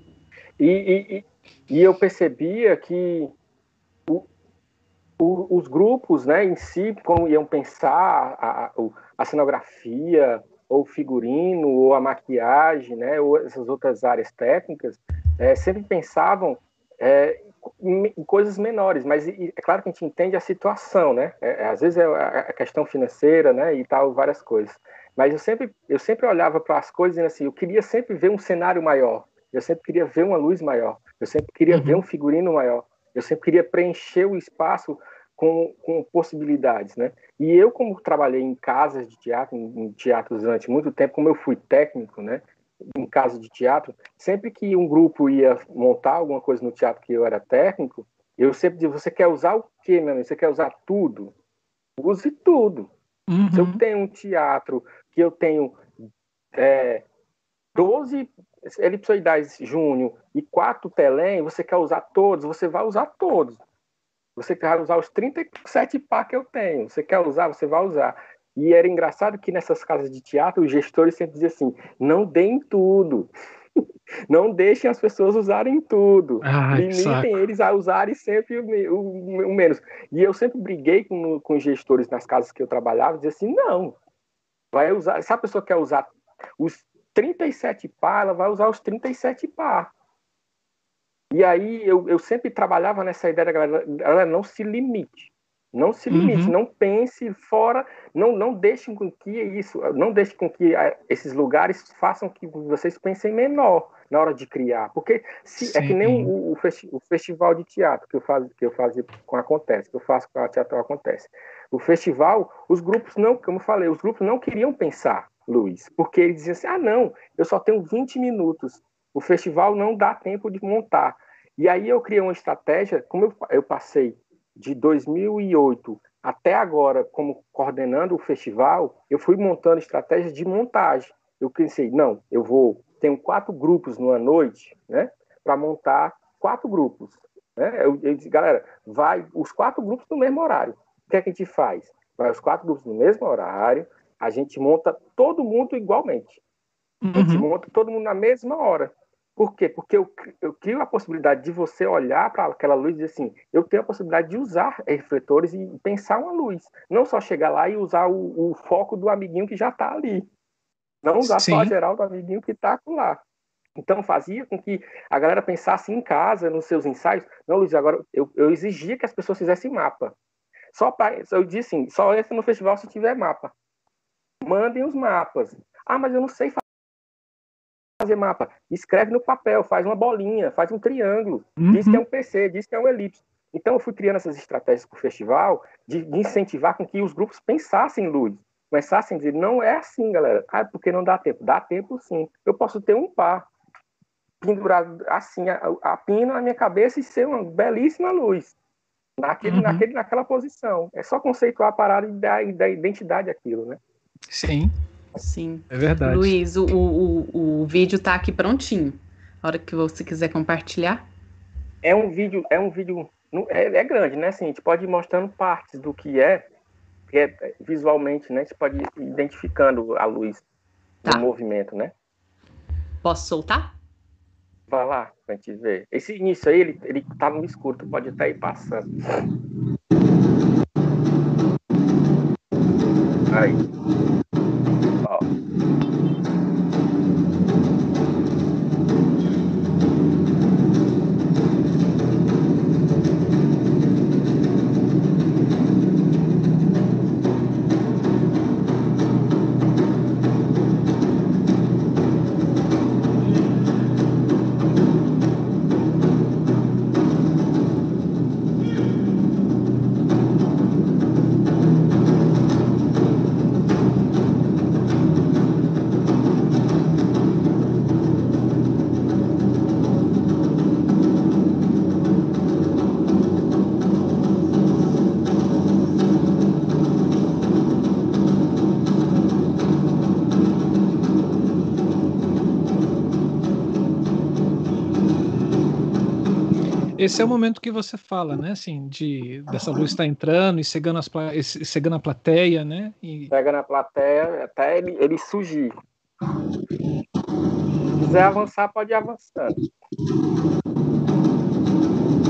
E, e, e eu percebia que o, o, os grupos, né, em si, como iam pensar a, a cenografia, ou o figurino, ou a maquiagem, né, ou essas outras áreas técnicas, é, sempre pensavam é, em, em, coisas menores, mas e, é claro que a gente entende a situação, né? É, é às vezes é a questão financeira, né, e tal, várias coisas. Mas eu sempre, eu sempre olhava para as coisas assim, eu queria sempre ver um cenário maior, eu sempre queria ver uma luz maior, eu sempre queria uhum. ver um figurino maior, eu sempre queria preencher o espaço com, com possibilidades, né? E eu, como trabalhei em casas de teatro, em, em teatros durante muito tempo, como eu fui técnico, né? Em casa de teatro, sempre que um grupo ia montar alguma coisa no teatro que eu era técnico, eu sempre dizia, você quer usar o quê, meu amigo? Você quer usar tudo? Use tudo. Uhum. Se eu uhum. tenho um teatro que eu tenho é, 12 elipsoidais júnior e 4 telém, você quer usar todos, você vai usar todos. Você quer usar os 37 par que eu tenho. Você quer usar, você vai usar. E era engraçado que nessas casas de teatro, os gestores sempre diziam assim: não deem tudo. Não deixem as pessoas usarem tudo. Ai, Limitem eles a usarem sempre o, o, o, menos. E eu sempre briguei com, com os gestores nas casas que eu trabalhava, dizia assim: não, vai usar. Se a pessoa quer usar os 37 par, ela vai usar os 37 par. E aí eu, eu sempre trabalhava nessa ideia da galera, ela não se limite. Não se limite, uhum. não pense fora, não, não deixe com que isso, não deixe com que ah, esses lugares façam que vocês pensem menor na hora de criar, porque se, é que nem o, o, festi o, festival de teatro que eu fazia que eu fazia com acontece, que eu faço com a teatro acontece. O festival, os grupos não, como eu falei, os grupos não queriam pensar, Luiz, porque eles diziam assim: "Ah, não, eu só tenho 20 minutos. O festival não dá tempo de montar". E aí eu criei uma estratégia, como eu, eu passei de 2008 até agora, como coordenando o festival, eu fui montando estratégias de montagem. Eu pensei, não, eu vou, tenho quatro grupos numa noite, né, para montar quatro grupos. Né? Eu, eu disse, galera, vai os quatro grupos no mesmo horário. O que, é que a gente faz? Vai os quatro grupos no mesmo horário, a gente monta todo mundo igualmente. Uhum. A gente uhum. monta todo mundo na mesma hora. Por quê? Porque eu, eu crio a possibilidade de você olhar para aquela luz e dizer assim: eu tenho a possibilidade de usar refletores e pensar uma luz. Não só chegar lá e usar o, o foco do amiguinho que já está ali. Não usar Sim. só a geral do amiguinho que está lá. Então fazia com que a galera pensasse em casa, nos seus ensaios. Não, Luiz, agora eu, eu exigia que as pessoas fizessem mapa. Só para. Eu disse assim: só entra no festival se tiver mapa. Mandem os mapas. Ah, mas eu não sei fazer mapa. Escreve no papel, faz uma bolinha, faz um triângulo, uhum. diz que é um PC, diz que é um elipse. Então eu fui criando essas estratégias para o festival de, de, incentivar com que os grupos pensassem luz. Começassem a dizer, não é assim, galera. Ah, porque não dá tempo? Dá tempo sim. Eu posso ter um par pendurado assim, a, a pino na minha cabeça e ser uma belíssima luz. Naquele, uhum. naquele, naquela posição. É só conceituar a parada e dar, dar identidade àquilo, né? Sim. Sim. É verdade. Luiz, o, o, o vídeo tá aqui prontinho. A hora que você quiser compartilhar. É um vídeo, é um vídeo. É, é grande, né? Assim, a gente pode ir mostrando partes do que é, que é visualmente, né? A gente pode ir identificando a luz tá. do movimento, né? Posso soltar? Vai lá, pra gente ver. Esse início aí, ele, ele tá no escuro, tu pode estar aí passando. Aí. Esse é o momento que você fala, né? Assim, de dessa luz estar tá entrando e cegando, as, cegando a plateia, né? E... Cegando plateia até ele, ele surgir. Se quiser avançar, pode ir avançando.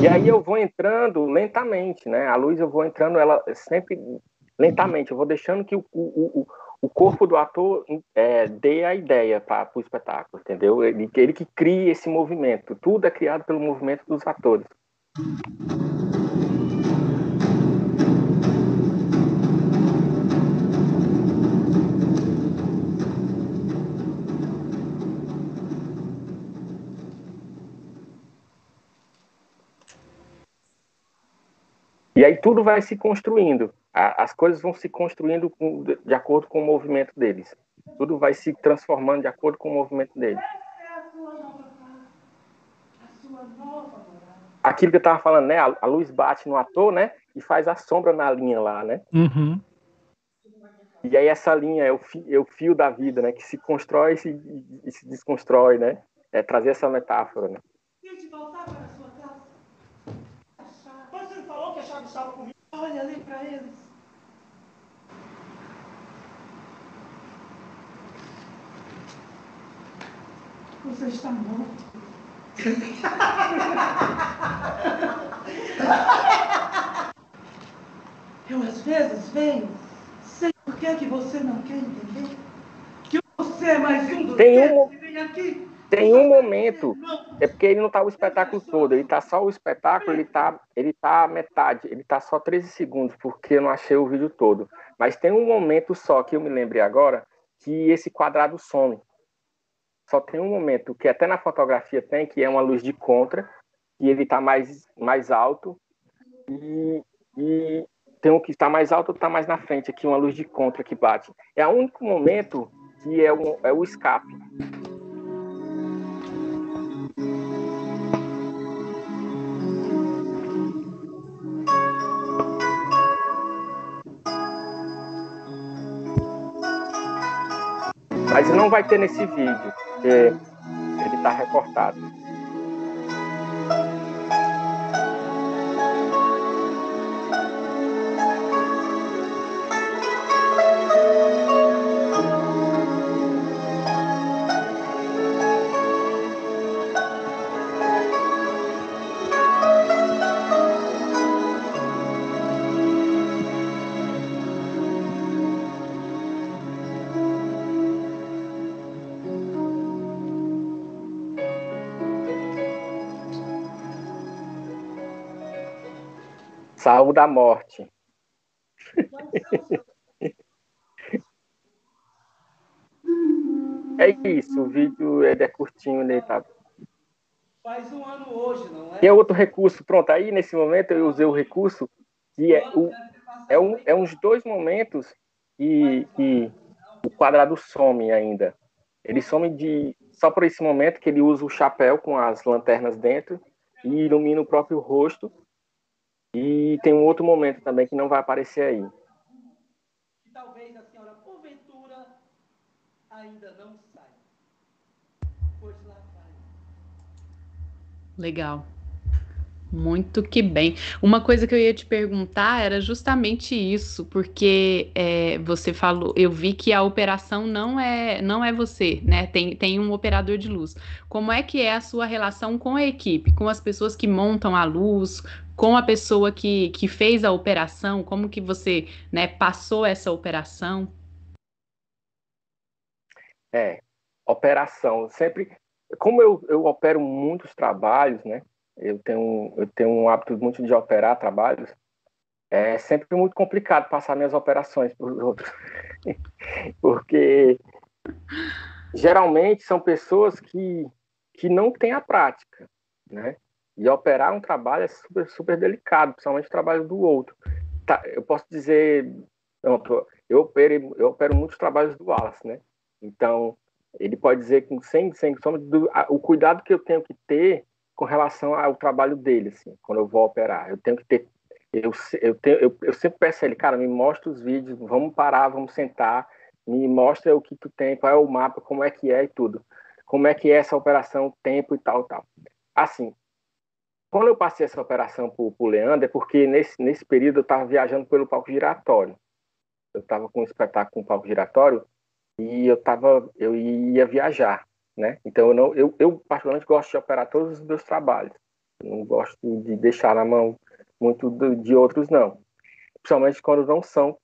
E aí eu vou entrando lentamente, né? A luz eu vou entrando, ela sempre lentamente. Eu vou deixando que o, o corpo do ator é, dê a ideia para o espetáculo, entendeu? Ele, ele que cria esse movimento. Tudo é criado pelo movimento dos atores. E aí tudo vai se construindo a, as coisas vão se construindo com, de acordo com o movimento deles. Tudo vai se transformando de acordo com o movimento deles. Aquilo que eu estava falando, né? A, a, luz bate no ator, né? E faz a sombra na linha lá, né? Uhum. E aí essa linha é o, fio, é o fio da vida, né? Que se constrói e se, e se desconstrói, né? É trazer essa metáfora, né? Você falou que a chave estava comigo? Olha ali para eles. Você está morto. Eu às vezes venho, sei por que, é que você não quer entender. Que você é mais um dos tem um, que vem aqui. Tem um momento, é porque ele não está o espetáculo todo, ele está só o espetáculo, ele está ele tá metade, ele está só 13 segundos, porque eu não achei o vídeo todo. Mas tem um momento só que eu me lembrei agora, que esse quadrado some só tem um momento que até na fotografia tem, que é uma luz de contra, e ele está mais, mais alto, e, e tem um que está mais alto, está mais na frente, aqui uma luz de contra que bate. É o único momento que é, um, é o escape. Mas não vai ter nesse vídeo porque ele está recortado. Salvo da morte. é isso, o vídeo é, é curtinho, né? Tá? Faz um ano hoje, não é? Tem outro recurso, pronto, aí nesse momento eu usei o recurso que é, o, é, um, é uns dois momentos que, que o quadrado some ainda. Ele some de só por esse momento que ele usa o chapéu com as lanternas dentro e ilumina o próprio rosto e tem um outro momento também que não vai aparecer aí. Que talvez a senhora, porventura, ainda não sai. Pois lá vai. Legal. Muito que bem. Uma coisa que eu ia te perguntar era justamente isso, porque é, você falou, eu vi que a operação não é não é você, né? Tem, tem um operador de luz. Como é que é a sua relação com a equipe, com as pessoas que montam a luz, com a pessoa que, que fez a operação? Como que você né, passou essa operação? É, operação. Sempre, como eu, eu opero muitos trabalhos, né? Eu tenho, eu tenho um hábito muito de operar trabalhos. É sempre muito complicado passar minhas operações para os outros. Porque geralmente são pessoas que, que não têm a prática, né? E operar um trabalho é super, super delicado, principalmente o trabalho do outro. Tá, eu posso dizer, eu, opero, eu opero muitos trabalhos do Wallace, né? Então, ele pode dizer com 100, 100 do, o cuidado que eu tenho que ter com relação ao trabalho dele, assim, quando eu vou operar. Eu tenho que ter. Eu, eu, tenho, eu, eu sempre peço a ele, cara, me mostra os vídeos, vamos parar, vamos sentar, me mostra o que tu tem, qual é o mapa, como é que é e tudo. Como é que é essa operação, tempo e tal, tal. Assim, quando eu passei essa operação para o Leandro, é porque nesse, nesse período eu estava viajando pelo palco giratório. Eu estava com um espetáculo com palco giratório e eu tava, eu ia viajar né? Então eu não, eu, eu particularmente gosto de operar todos os meus trabalhos. Não gosto de deixar na mão muito de outros não, principalmente quando não são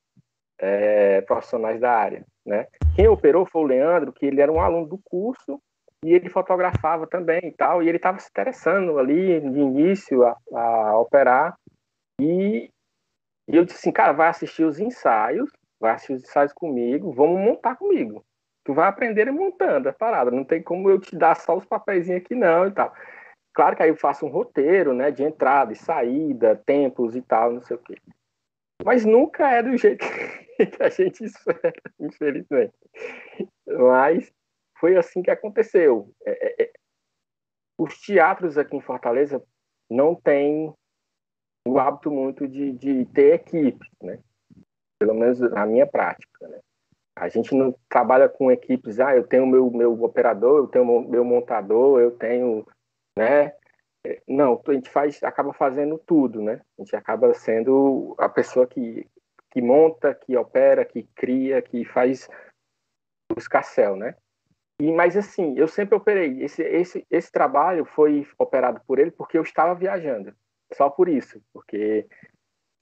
é, profissionais da área, né? Quem operou foi o Leandro, que ele era um aluno do curso e ele fotografava também e tal, e ele estava se interessando ali de início a, a operar e, e eu disse assim, cara, vai assistir os ensaios, vai assistir os ensaios comigo, vamos montar comigo. Tu vai aprender montando a parada. Não tem como eu te dar só os papéis aqui, não, e tal. Claro que aí eu faço um roteiro, né, de entrada e saída, tempos e tal, não sei o quê. Mas nunca é do jeito que a gente espera, infelizmente. Mas foi assim que aconteceu. É, é, é, os teatros aqui em Fortaleza não têm o hábito muito de, de ter equipe, né? Pelo menos na minha prática, né? A gente não trabalha com equipes, ah, eu tenho meu, meu operador, eu tenho meu montador, eu tenho, né? Não, a gente faz, acaba fazendo tudo, né? A gente acaba sendo a pessoa que, que monta, que opera, que cria, que faz o escarcel, né? E, mas assim, eu sempre operei. Esse, esse, esse trabalho foi operado por ele porque eu estava viajando. Só por isso, porque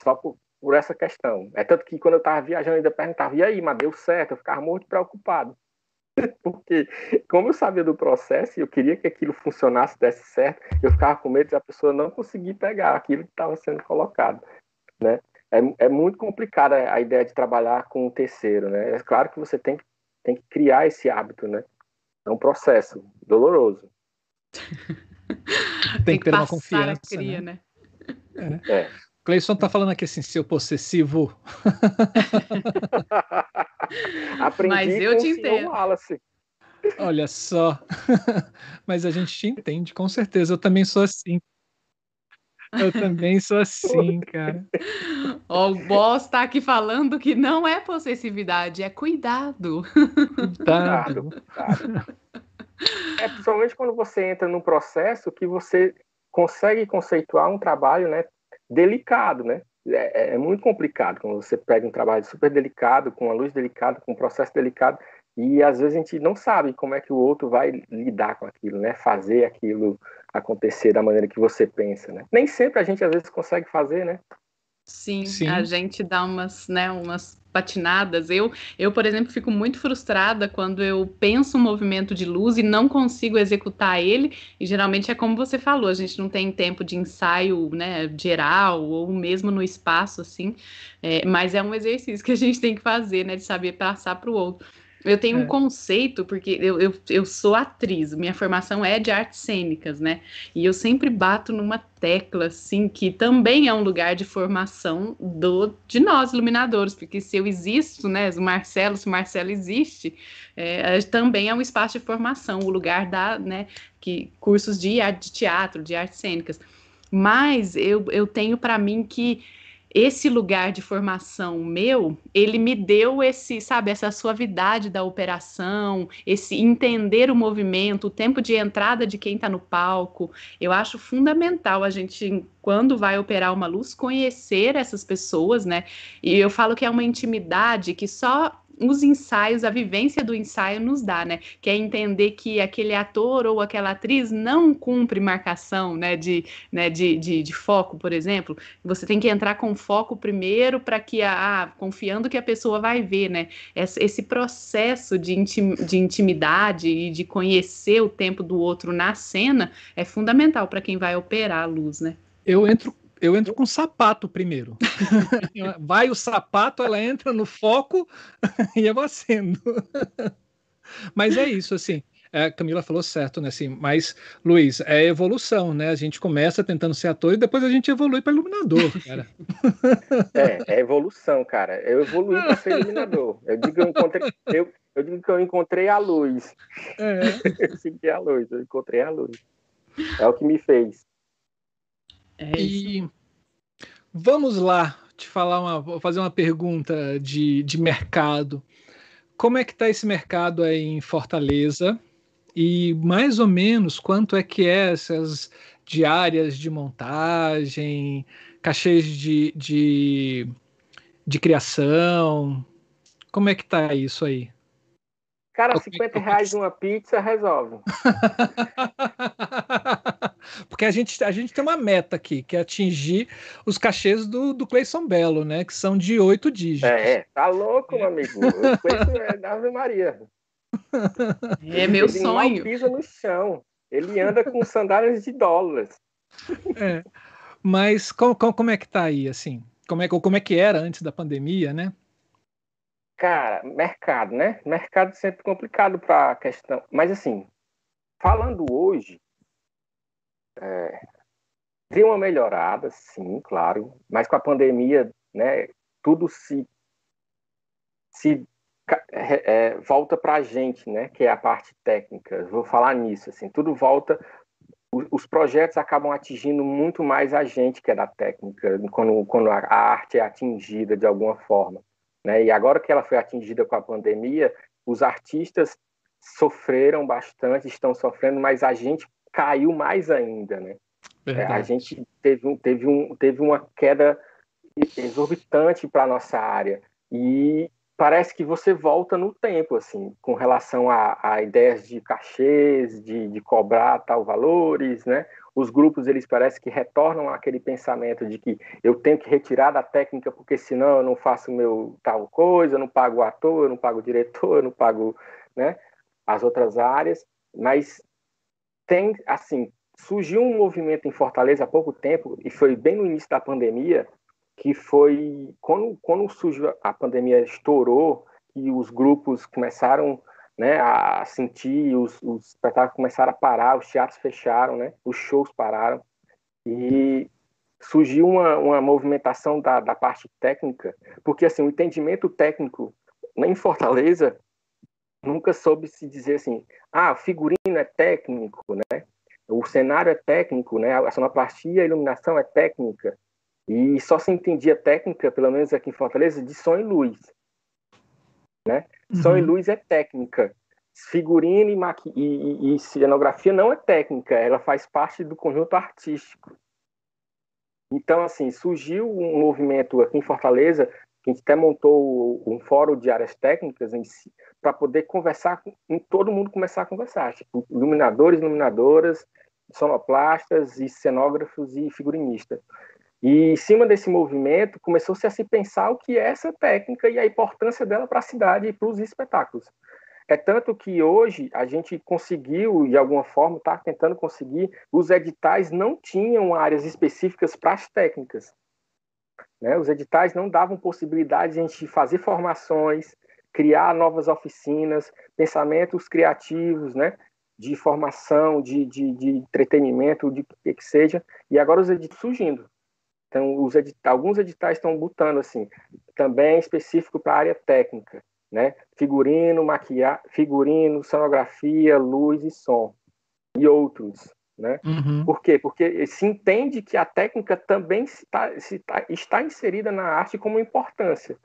só por, por essa questão. É tanto que quando eu estava viajando, ainda perguntava, e aí, mas deu certo? Eu ficava muito preocupado. Porque, como eu sabia do processo e eu queria que aquilo funcionasse, desse certo, eu ficava com medo de a pessoa não conseguir pegar aquilo que estava sendo colocado. Né? É, é muito complicada a ideia de trabalhar com um terceiro. Né? É claro que você tem, tem que criar esse hábito. Né? É um processo doloroso. tem, tem que ter uma confiança. Cria, né? né? É. é. Cleison tá falando aqui assim, seu possessivo. Aprendi Mas eu te entendo. Wallace. Olha só. Mas a gente te entende, com certeza. Eu também sou assim. Eu também sou assim, cara. o boss tá aqui falando que não é possessividade, é cuidado. Cuidado. cuidado. É principalmente quando você entra num processo que você consegue conceituar um trabalho, né, delicado, né? É, é, é, muito complicado quando você pega um trabalho super delicado, com uma luz delicada, com um processo delicado, e às vezes a gente não sabe como é que o outro vai lidar com aquilo, né? Fazer aquilo acontecer da maneira que você pensa, né? Nem sempre a gente às vezes consegue fazer, né? Sim, Sim, a gente dá umas, né, umas patinadas. Eu, eu, por exemplo, fico muito frustrada quando eu penso um movimento de luz e não consigo executar ele. E geralmente é como você falou, a gente não tem tempo de ensaio, né, geral ou mesmo no espaço assim. É, mas é um exercício que a gente tem que fazer, né, de saber passar para o outro. Eu tenho é. um conceito, porque eu, eu, eu sou atriz, minha formação é de artes cênicas, né? E eu sempre bato numa tecla, assim, que também é um lugar de formação do, de nós, iluminadores, porque se eu existo, né, o Marcelo, se o Marcelo existe, é, também é um espaço de formação, o lugar da, né, que, cursos de arte de teatro, de artes cênicas. Mas eu, eu tenho para mim que esse lugar de formação meu, ele me deu esse, sabe, essa suavidade da operação, esse entender o movimento, o tempo de entrada de quem está no palco. Eu acho fundamental a gente, quando vai operar uma luz, conhecer essas pessoas, né? E eu falo que é uma intimidade que só os ensaios, a vivência do ensaio nos dá, né? Que é entender que aquele ator ou aquela atriz não cumpre marcação, né? De, né, de, de, de foco, por exemplo. Você tem que entrar com foco primeiro para que, a, ah, confiando que a pessoa vai ver, né? Esse processo de, intim, de intimidade e de conhecer o tempo do outro na cena é fundamental para quem vai operar a luz, né? Eu entro eu entro com sapato primeiro. Vai o sapato, ela entra no foco e eu acendo. Mas é isso, assim. É, Camila falou certo, né? Assim, mas, Luiz, é evolução, né? A gente começa tentando ser ator e depois a gente evolui para iluminador, cara. É, é evolução, cara. Eu evolui para ser iluminador. Eu digo que eu encontrei, eu, eu digo que eu encontrei a luz. É. eu segui a luz, eu encontrei a luz. É o que me fez. É e vamos lá te falar uma, fazer uma pergunta de, de mercado. Como é que está esse mercado aí em Fortaleza? E mais ou menos quanto é que é essas diárias de montagem, cachês de, de, de criação? Como é que tá isso aí? Cara, 50 reais uma pizza resolve. Porque a gente, a gente tem uma meta aqui, que é atingir os cachês do, do Cleison Belo, né? Que são de oito dígitos. É, tá louco, meu amigo. O Cleison é da Ave Maria. É meu ele sonho. Ele pisa no chão. Ele anda com sandálias de dólares. É. Mas como, como é que tá aí, assim? Como é, como é que era antes da pandemia, né? Cara, mercado, né? Mercado sempre complicado para a questão. Mas, assim, falando hoje, é, deu uma melhorada, sim, claro. Mas com a pandemia, né? Tudo se, se é, volta para a gente, né? Que é a parte técnica. Vou falar nisso, assim. Tudo volta os projetos acabam atingindo muito mais a gente que é da técnica, quando, quando a arte é atingida de alguma forma. Né? E agora que ela foi atingida com a pandemia, os artistas sofreram bastante, estão sofrendo, mas a gente caiu mais ainda, né? É, a gente teve, um, teve, um, teve uma queda exorbitante para a nossa área e parece que você volta no tempo, assim, com relação a, a ideias de cachês, de, de cobrar tal valores, né? os grupos eles parecem que retornam aquele pensamento de que eu tenho que retirar da técnica porque senão eu não faço meu tal coisa, eu não pago o ator, eu não pago o diretor, eu não pago né, as outras áreas, mas tem assim surgiu um movimento em Fortaleza há pouco tempo e foi bem no início da pandemia que foi quando quando surgiu a pandemia estourou e os grupos começaram né, a sentir, os, os espetáculos começaram a parar, os teatros fecharam, né, os shows pararam, e surgiu uma, uma movimentação da, da parte técnica, porque assim, o entendimento técnico em Fortaleza nunca soube se dizer assim, ah, figurino é técnico, né, o cenário é técnico, né, a sonoplastia, a iluminação é técnica, e só se entendia técnica, pelo menos aqui em Fortaleza, de som e luz. Né? Uhum. Som e luz é técnica. Figurino e, maqui... e, e, cenografia não é técnica, ela faz parte do conjunto artístico. Então, assim, surgiu um movimento aqui em Fortaleza, que a gente até montou um fórum de áreas técnicas si, para poder conversar, com todo mundo começar a conversar, tipo, iluminadores, iluminadoras, sonoplastas e cenógrafos e figurinistas. E em cima desse movimento, começou-se a se pensar o que é essa técnica e a importância dela para a cidade e para os espetáculos. É tanto que hoje a gente conseguiu, de alguma forma, está tentando conseguir, os editais não tinham áreas específicas para as técnicas. Né? Os editais não davam possibilidade de a gente fazer formações, criar novas oficinas, pensamentos criativos, né? de formação, de, de, de entretenimento, de que que seja, e agora os editais surgindo. Então, os alguns editais estão botando assim, também específico para a área técnica, né? Figurino, maquiagem, figurino, sonografia, luz e som e outros, Né? Uhum. Por quê? Porque se entende que a técnica também está, está, está inserida na arte como importância.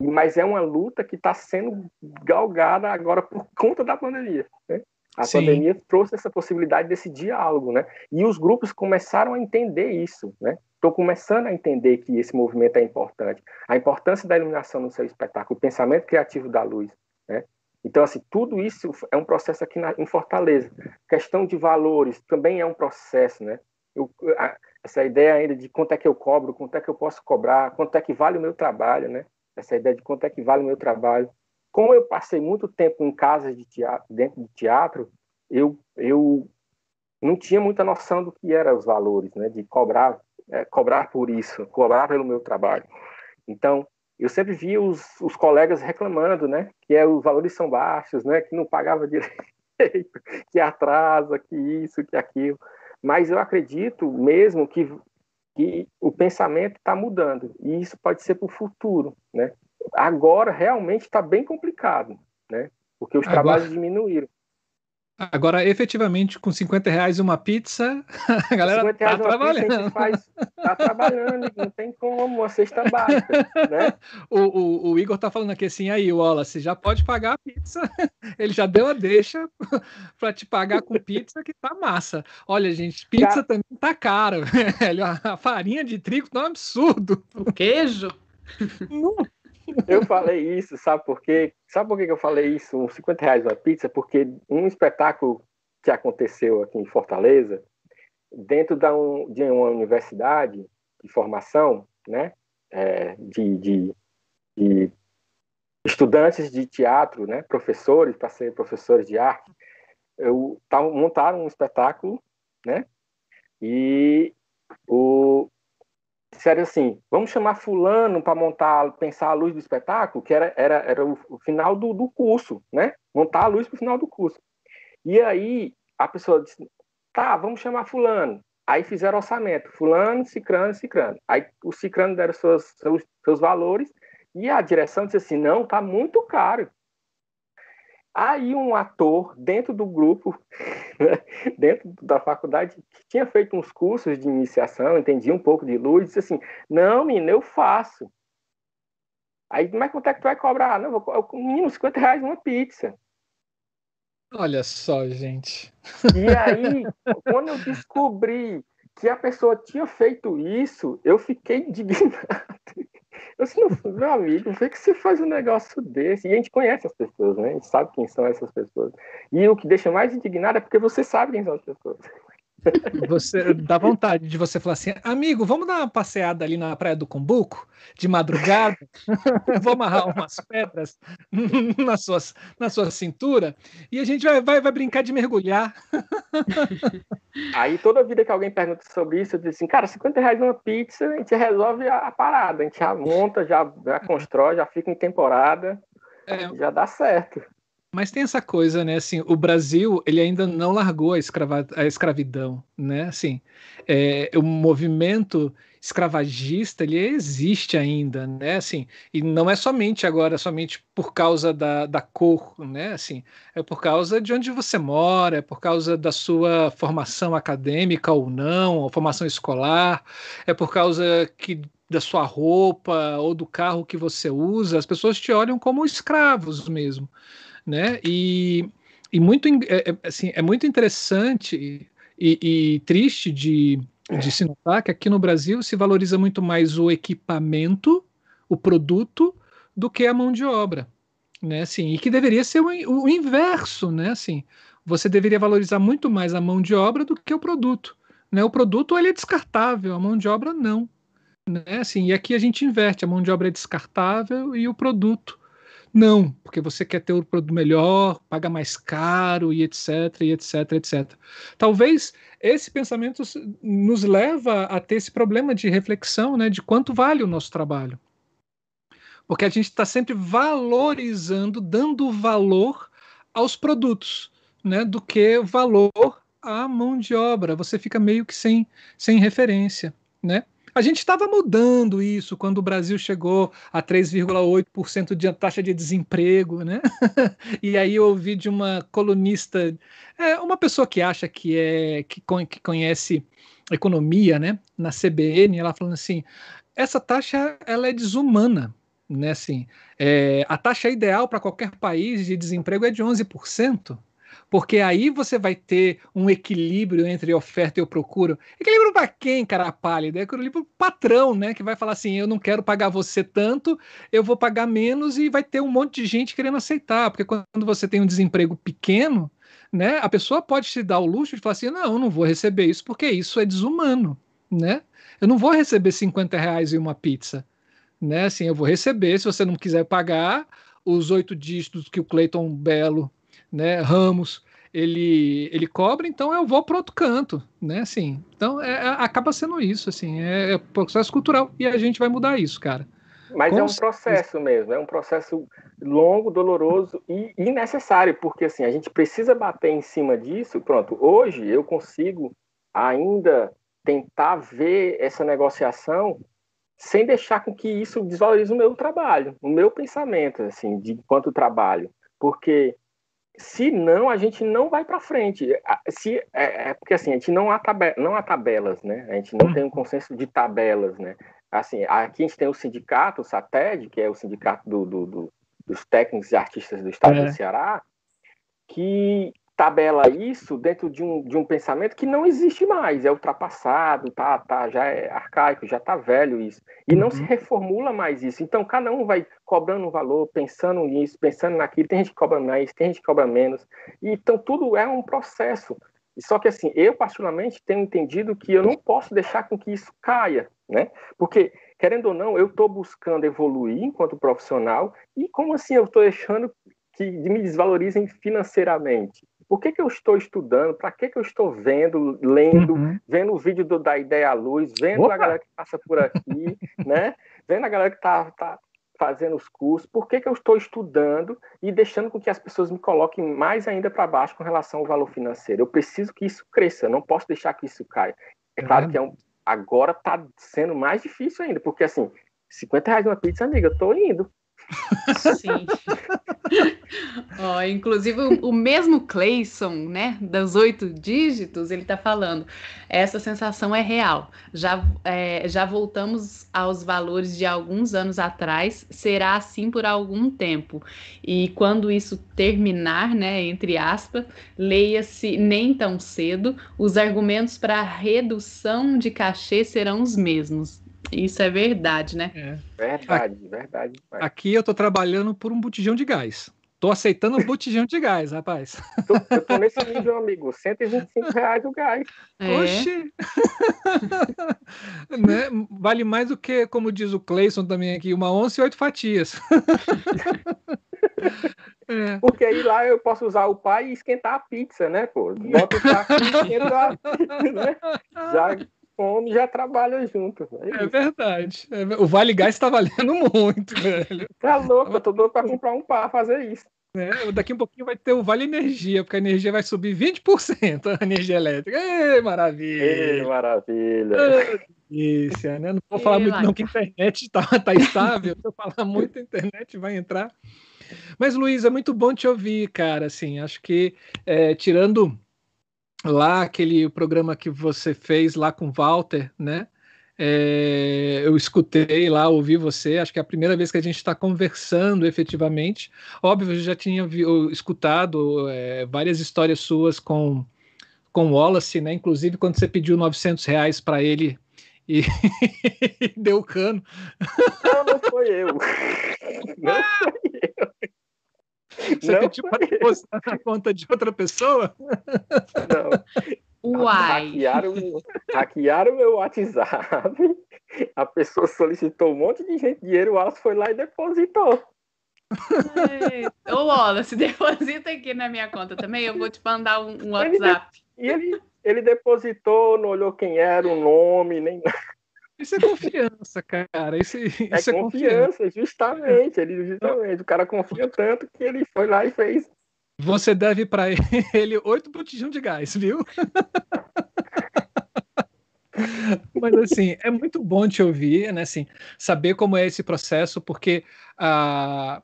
Mas é uma luta que está sendo galgada agora por conta da pandemia. Né? A Sim. pandemia trouxe essa possibilidade desse diálogo, né? E os grupos começaram a entender isso, né? Estou começando a entender que esse movimento é importante. A importância da iluminação no seu espetáculo, o pensamento criativo da luz, né? Então, assim, tudo isso é um processo aqui na, em Fortaleza. Questão de valores também é um processo, né? Eu, a, essa ideia ainda de quanto é que eu cobro, quanto é que eu posso cobrar, quanto é que vale o meu trabalho, né? Essa ideia de quanto é que vale o meu trabalho como eu passei muito tempo em casas de teatro, dentro de teatro, eu, eu não tinha muita noção do que eram os valores, né? De cobrar, é, cobrar por isso, cobrar pelo meu trabalho. Então, eu sempre via os, os colegas reclamando, né? Que é, os valores são baixos, né? Que não pagava direito, que atrasa, que isso, que aquilo. Mas eu acredito mesmo que, que o pensamento está mudando e isso pode ser para o futuro, né? agora realmente está bem complicado, né? Porque os agora, trabalhos diminuíram. Agora, efetivamente, com 50 reais uma pizza, a galera está trabalhando. Faz, tá trabalhando, não tem como, uma cesta básica, né? O, o, o Igor está falando aqui assim, aí, Wallace, já pode pagar a pizza. Ele já deu a deixa para te pagar com pizza, que tá massa. Olha, gente, pizza Já... também tá cara, velho. A farinha de trigo tá um absurdo. O queijo? Não, eu falei isso, sabe por quê? Sabe por que eu falei isso? Uns 50 reais uma pizza? Porque um espetáculo que aconteceu aqui em Fortaleza, dentro da um, de uma universidade de formação, né? É, de, de, de, estudantes de teatro, né? Professores, para ser professores de arte, eu, montaram um espetáculo, né? E o, disseram assim, vamos chamar fulano para montar, pensar a luz do espetáculo, que era, era, era o, final do, do curso, né? Montar a luz para o final do curso. E aí a pessoa disse, tá, vamos chamar fulano. Aí fizeram orçamento, fulano, cicrano, cicrano. Aí o cicrano deram seus, seus, seus valores e a direção disse assim, não, tá muito caro. Aí um ator dentro do grupo, né, dentro da faculdade, que tinha feito uns cursos de iniciação, entendia um pouco de luz, disse assim, não, menino, eu faço. Aí, mas quanto é que tu vai cobrar? Não, vou, menino, 50 reais uma pizza. Olha só, gente. E aí, quando eu descobri que a pessoa tinha feito isso, eu fiquei indignado. Eu disse, meu amigo, vê que você faz um negócio desse. E a gente conhece as pessoas, né? A gente sabe quem são essas pessoas. E o que deixa mais indignado é porque você sabe quem são as pessoas. Você dá vontade de você falar assim, amigo, vamos dar uma passeada ali na Praia do Cumbuco, de madrugada, vou amarrar umas pedras na, suas, na sua cintura e a gente vai, vai, vai brincar de mergulhar. Aí toda vida que alguém pergunta sobre isso, eu digo assim, cara, 50 reais uma pizza, a gente resolve a, a parada, a gente já monta, já, já constrói, já fica em temporada, é. já dá certo. Mas tem essa coisa, né? Assim, o Brasil ele ainda não largou a, escrava, a escravidão, né? Assim, é, o movimento escravagista ele existe ainda, né? Assim, e não é somente agora, somente por causa da, da cor, né? Assim, é por causa de onde você mora, é por causa da sua formação acadêmica ou não, ou formação escolar, é por causa que da sua roupa ou do carro que você usa, as pessoas te olham como escravos mesmo né? E, e muito, é, é, assim, é muito interessante e, e triste de, de se notar que aqui no Brasil se valoriza muito mais o equipamento, o produto, do que a mão de obra, né? Assim, e que deveria ser o, o inverso, né? Assim, você deveria valorizar muito mais a mão de obra do que o produto, né? O produto ele é descartável, a mão de obra não, né? Assim, e aqui a gente inverte, a mão de obra é descartável e o produto não, porque você quer ter o produto melhor, paga mais caro e etc, e etc, etc. Talvez esse pensamento nos leva a ter esse problema de reflexão, né, de quanto vale o nosso trabalho. Porque a gente está sempre valorizando, dando valor aos produtos, né, do que valor à mão de obra. Você fica meio que sem, sem referência, né? A gente estava mudando isso quando o Brasil chegou a 3,8% de taxa de desemprego, né? e aí eu ouvi de uma colunista, é, uma pessoa que acha que é que, que conhece economia, né, na CBN, ela falando assim, essa taxa ela é desumana, né? Assim, é, a taxa ideal para qualquer país de desemprego é de 11% porque aí você vai ter um equilíbrio entre oferta e eu procuro. Equilíbrio para quem, cara pálida? É equilíbrio patrão, né? Que vai falar assim: eu não quero pagar você tanto, eu vou pagar menos e vai ter um monte de gente querendo aceitar. Porque quando você tem um desemprego pequeno, né? A pessoa pode te dar o luxo de falar assim: não, eu não vou receber isso porque isso é desumano, né? Eu não vou receber 50 reais em uma pizza, né? Assim, eu vou receber, se você não quiser pagar, os oito dígitos que o Cleiton Belo né, Ramos, ele, ele cobra, então eu vou para outro canto, né? Assim, então é, é, acaba sendo isso, assim, é, é processo cultural e a gente vai mudar isso, cara. Mas Com é um processo mesmo, é um processo longo, doloroso e, e necessário, porque assim, a gente precisa bater em cima disso. Pronto, hoje eu consigo ainda tentar ver essa negociação sem deixar com que isso desvalorize o meu trabalho, o meu pensamento, assim, de quanto trabalho. Porque se não, a gente não vai para frente. Se, é, é, porque assim, a gente não há, não há tabelas, né? A gente não tem um consenso de tabelas, né? Assim, aqui a gente tem o sindicato, o SATED, que é o sindicato do, do, do, dos técnicos e artistas do estado é. do Ceará, que tabela isso dentro de um, de um pensamento que não existe mais, é ultrapassado, tá, tá, já é arcaico, já está velho isso. E não se uhum. reformula mais isso. Então, cada um vai cobrando um valor, pensando nisso, pensando naquilo. Tem gente que cobra mais, tem gente que cobra menos. E, então, tudo é um processo. Só que, assim, eu, particularmente, tenho entendido que eu não posso deixar com que isso caia, né? Porque, querendo ou não, eu estou buscando evoluir enquanto profissional e, como assim, eu estou deixando que me desvalorizem financeiramente? Por que, que eu estou estudando? Para que, que eu estou vendo, lendo, uhum. vendo o vídeo do, da Ideia à Luz, vendo Opa! a galera que passa por aqui, né? Vendo a galera que está tá fazendo os cursos, por que, que eu estou estudando e deixando com que as pessoas me coloquem mais ainda para baixo com relação ao valor financeiro? Eu preciso que isso cresça, não posso deixar que isso caia. É claro que é um, agora está sendo mais difícil ainda, porque assim, 50 reais uma pizza, amiga, eu estou indo. Sim. Inclusive, o, o, mesmo Clayson, né, das oito dígitos, ele está falando, essa sensação é real. Já, é, já voltamos aos valores de alguns anos atrás, será assim por algum tempo. E quando isso terminar, né, entre aspas, leia-se nem tão cedo, os argumentos para redução de cachê serão os mesmos. Isso é verdade, né? É. Verdade, aqui, verdade. Aqui eu tô trabalhando por um botijão de gás. Tô aceitando um botijão de gás, rapaz. Tô, eu tô nesse nível, amigo. 125 reais o gás. É. Oxi! né? Vale mais do que, como diz o Cleison também aqui, uma onça e oito fatias. É. Porque aí lá eu posso usar o pai e esquentar a pizza, né, pô? Bota o saco e esquenta, né? Já fome já trabalha junto. É, é verdade. É, o Vale Gás está valendo muito, velho. Tá louco, eu tô doido para comprar um par fazer isso. É, daqui um pouquinho vai ter o Vale Energia, porque a energia vai subir 20% a energia elétrica. Ei, maravilha! Ei, maravilha! Isso, né? Não vou falar muito não que a internet está tá estável. Se eu falar muito, a internet vai entrar. Mas, Luiz, é muito bom te ouvir, cara. Assim, acho que é, tirando lá aquele programa que você fez lá com o Walter, né? É, eu escutei lá, ouvi você, acho que é a primeira vez que a gente está conversando efetivamente. Óbvio, eu já tinha vi, escutado é, várias histórias suas com, com Wallace, né? Inclusive quando você pediu 900 reais para ele e deu cano. Não, não foi eu. Não foi eu. Você não pediu para depositar na conta de outra pessoa? Não. Uai. Hackearam, hackearam o meu WhatsApp. A pessoa solicitou um monte de gente dinheiro, o Wallace foi lá e depositou. Ô, Wallace, deposita aqui na minha conta também. Eu vou te mandar um, um WhatsApp. Ele, e ele, ele depositou, não olhou quem era, o nome, nem nada. Isso é confiança, cara. Isso, isso é, é confiança, confiança, justamente. Ele, justamente. O cara confia tanto que ele foi lá e fez. Você deve para ele oito botijão de gás, viu? Mas assim, é muito bom te ouvir, né? Assim, saber como é esse processo, porque a,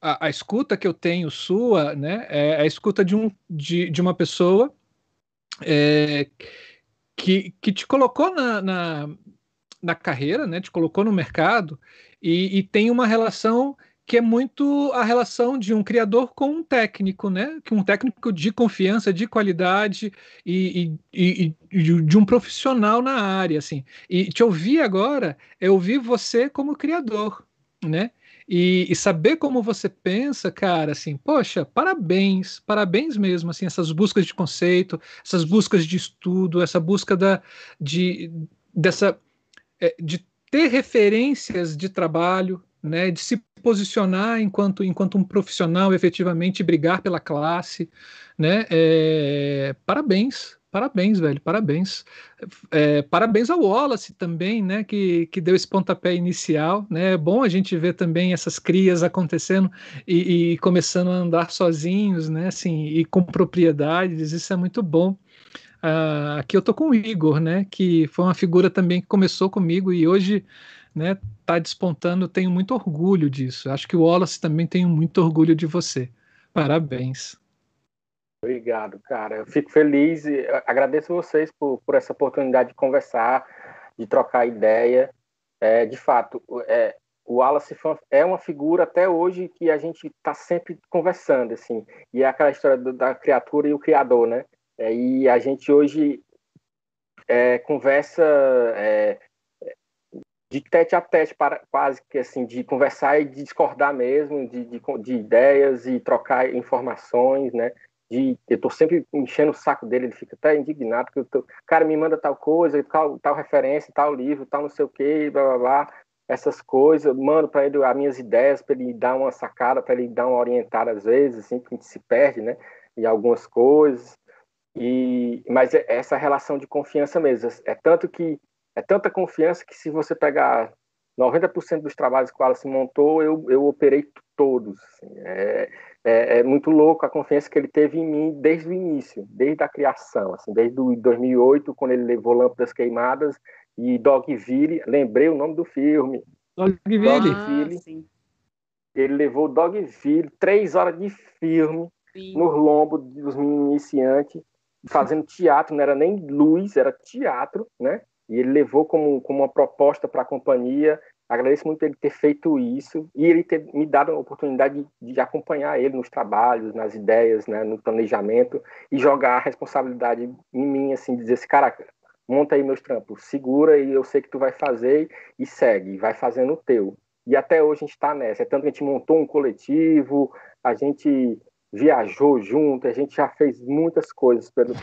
a, a escuta que eu tenho sua, né, é a escuta de, um, de, de uma pessoa é, que, que te colocou na, na, na, carreira, né, te colocou no mercado e, e tem uma relação que é muito a relação de um criador com um técnico, né? Que um técnico de confiança, de qualidade e, e, e, de um profissional na área, assim. E te ouvir agora é ouvir você como criador, né? E, e, saber como você pensa, cara, assim, poxa, parabéns, parabéns mesmo, assim, essas buscas de conceito, essas buscas de estudo, essa busca da, de, dessa, de ter referências de trabalho, né, de se posicionar enquanto, enquanto um profissional efetivamente brigar pela classe, né? É, parabéns, parabéns, velho, parabéns. É, parabéns ao Wallace também, né? Que, que deu esse pontapé inicial, né? É bom a gente ver também essas crias acontecendo e, e começando a andar sozinhos, né? Assim, e com propriedades, isso é muito bom. Uh, aqui eu tô com o Igor, né? Que foi uma figura também que começou comigo e hoje né, tá despontando, tenho muito orgulho disso. Acho que o Wallace também tem muito orgulho de você. Parabéns. Obrigado, cara. Eu fico feliz agradeço vocês por, por essa oportunidade de conversar, de trocar ideia. É, de fato, é, o Wallace é uma figura até hoje que a gente está sempre conversando, assim, e é aquela história do, da criatura e o criador, né? É, e a gente hoje é, conversa é, de tete a tete, para, quase que assim, de conversar e de discordar mesmo, de, de, de ideias e trocar informações, né? De, eu tô sempre enchendo o saco dele, ele fica até indignado, que o cara me manda tal coisa, tal, tal referência, tal livro, tal não sei o que, blá blá blá, essas coisas, mando para ele as minhas ideias, para ele dar uma sacada, para ele dar uma orientada às vezes, assim, que a gente se perde, né? E algumas coisas. E, mas é essa relação de confiança mesmo. É tanto que é tanta confiança que se você pegar 90% dos trabalhos que o Wallace montou, eu, eu operei todos. Assim. É, é, é, muito louco a confiança que ele teve em mim desde o início, desde a criação, assim, desde 2008, quando ele levou Lâmpadas Queimadas e Dogville, lembrei o nome do filme. Dogville. Dogville. Ah, ele levou Dogville, três horas de filme, sim. no lombo dos iniciantes, fazendo teatro, não era nem luz, era teatro, né? e ele levou como, como uma proposta para a companhia. Agradeço muito ele ter feito isso e ele ter me dado a oportunidade de, de acompanhar ele nos trabalhos, nas ideias, né, no planejamento e jogar a responsabilidade em mim, assim, dizer assim, cara, monta aí meus trampos, segura e eu sei que tu vai fazer e segue, vai fazendo o teu. E até hoje a gente está nessa. É tanto que a gente montou um coletivo, a gente viajou junto, a gente já fez muitas coisas pelo,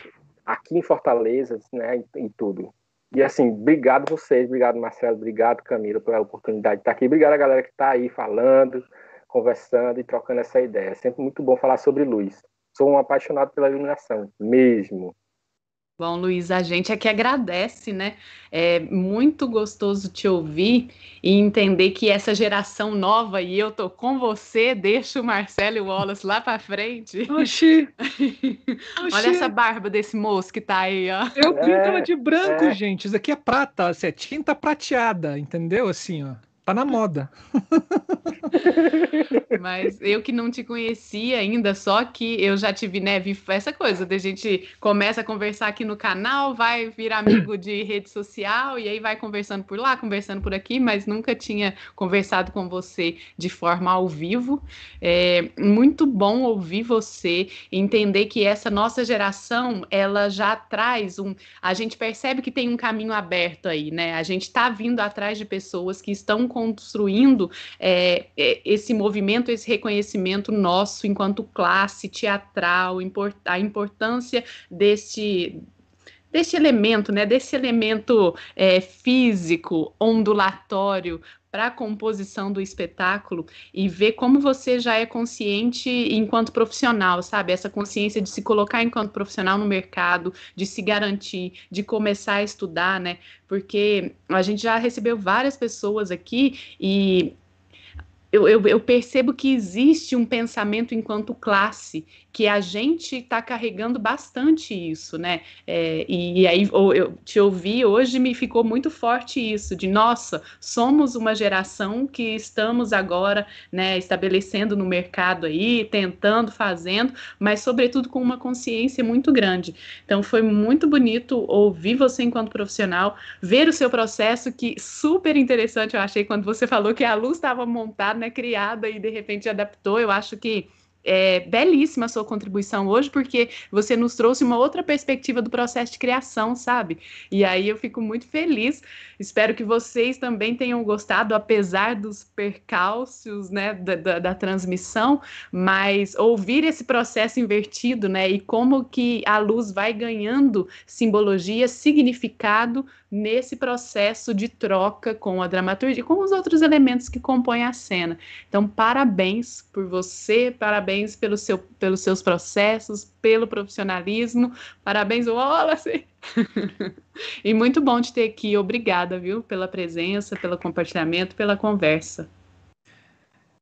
aqui em Fortaleza, né, e, e tudo. E assim, obrigado vocês, obrigado Marcelo, obrigado Camila pela oportunidade de estar aqui. Obrigado a galera que está aí falando, conversando e trocando essa ideia. É sempre muito bom falar sobre luz. Sou um apaixonado pela iluminação, mesmo. Bom, Luiz, a gente é que agradece, né? É muito gostoso te ouvir e entender que essa geração nova, e eu tô com você, deixa o Marcelo e o Wallace lá para frente. Oxi. Olha essa barba desse moço que tá aí, ó. Eu pinto ela de branco, é. gente. Isso aqui é prata, assim, é tinta prateada, entendeu? Assim, ó. Tá na moda. Mas eu que não te conhecia ainda, só que eu já tive, né, vi essa coisa, a gente começa a conversar aqui no canal, vai virar amigo de rede social e aí vai conversando por lá, conversando por aqui, mas nunca tinha conversado com você de forma ao vivo. É muito bom ouvir você, entender que essa nossa geração, ela já traz um, a gente percebe que tem um caminho aberto aí, né? A gente tá vindo atrás de pessoas que estão construindo é, é, esse movimento, esse reconhecimento nosso enquanto classe teatral, a importância desse desse elemento, né, desse elemento é, físico, ondulatório, para a composição do espetáculo e ver como você já é consciente enquanto profissional, sabe? Essa consciência de se colocar enquanto profissional no mercado, de se garantir, de começar a estudar, né? Porque a gente já recebeu várias pessoas aqui e eu, eu, eu, percebo que existe um pensamento enquanto classe que a gente está carregando bastante isso, né? É, e, e, aí eu te ouvi hoje me ficou muito forte isso de nossa, somos uma geração que estamos agora, né, estabelecendo no mercado aí, tentando, fazendo, mas sobretudo com uma consciência muito grande. Então foi muito bonito ouvir você enquanto profissional, ver o seu processo que super interessante eu achei quando você falou que a luz estava montada, né, criada e de repente adaptou. Eu acho que é belíssima a sua contribuição hoje, porque você nos trouxe uma outra perspectiva do processo de criação, sabe? E aí eu fico muito feliz. Espero que vocês também tenham gostado, apesar dos percalços, né, da, da, da transmissão, mas ouvir esse processo invertido, né, e como que a luz vai ganhando simbologia, significado nesse processo de troca com a dramaturgia, com os outros elementos que compõem a cena. Então, parabéns por você, parabéns pelo seu, pelos seus processos, pelo profissionalismo, parabéns, Wallace! e muito bom te ter aqui, obrigada, viu, pela presença, pelo compartilhamento, pela conversa.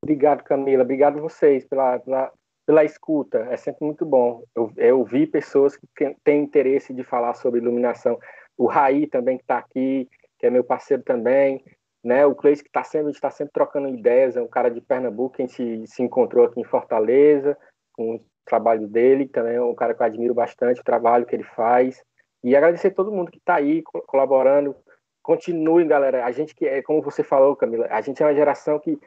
Obrigado, Camila, obrigado vocês pela, pela, pela escuta, é sempre muito bom eu ouvir pessoas que têm interesse de falar sobre iluminação o Raí também que está aqui, que é meu parceiro também, né? O Cleis que está sempre, está sempre trocando ideias, é um cara de Pernambuco, que gente se encontrou aqui em Fortaleza, com o trabalho dele, também é um cara que eu admiro bastante o trabalho que ele faz. E agradecer a todo mundo que está aí colaborando. Continuem, galera. A gente que é, como você falou, Camila, a gente é uma geração que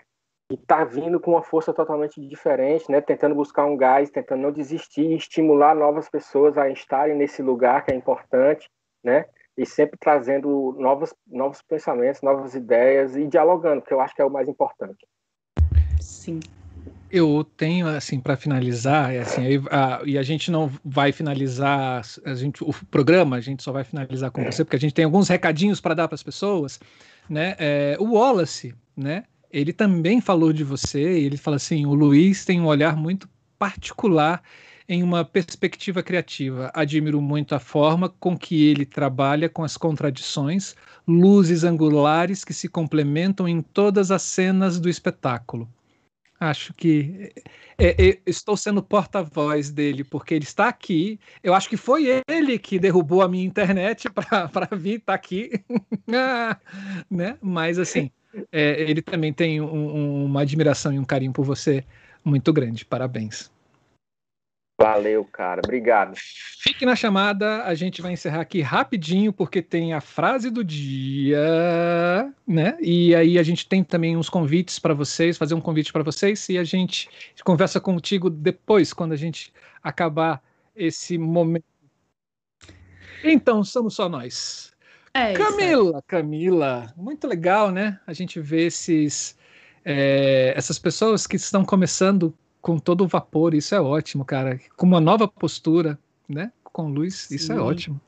está vindo com uma força totalmente diferente, né? Tentando buscar um gás, tentando não desistir, estimular novas pessoas a estarem nesse lugar que é importante, né? e sempre trazendo novos, novos pensamentos, novas ideias e dialogando, que eu acho que é o mais importante. Sim. Eu tenho, assim, para finalizar, é assim, a, e a gente não vai finalizar a gente, o programa, a gente só vai finalizar com é. você, porque a gente tem alguns recadinhos para dar para as pessoas, né? É, o Wallace, né? Ele também falou de você, ele fala assim, o Luiz tem um olhar muito particular em uma perspectiva criativa. Admiro muito a forma com que ele trabalha com as contradições, luzes angulares que se complementam em todas as cenas do espetáculo. Acho que é, é, estou sendo porta-voz dele, porque ele está aqui. Eu acho que foi ele que derrubou a minha internet para vir estar tá aqui. né? Mas, assim, é, ele também tem um, um, uma admiração e um carinho por você muito grande. Parabéns. Valeu, cara. Obrigado. Fique na chamada, a gente vai encerrar aqui rapidinho, porque tem a frase do dia, né? E aí a gente tem também uns convites para vocês, fazer um convite para vocês, e a gente conversa contigo depois, quando a gente acabar esse momento. Então, somos só nós. É Camila, Camila, muito legal, né? A gente vê esses, é, essas pessoas que estão começando com todo o vapor, isso é ótimo, cara. Com uma nova postura, né? Com luz, Sim. isso é ótimo.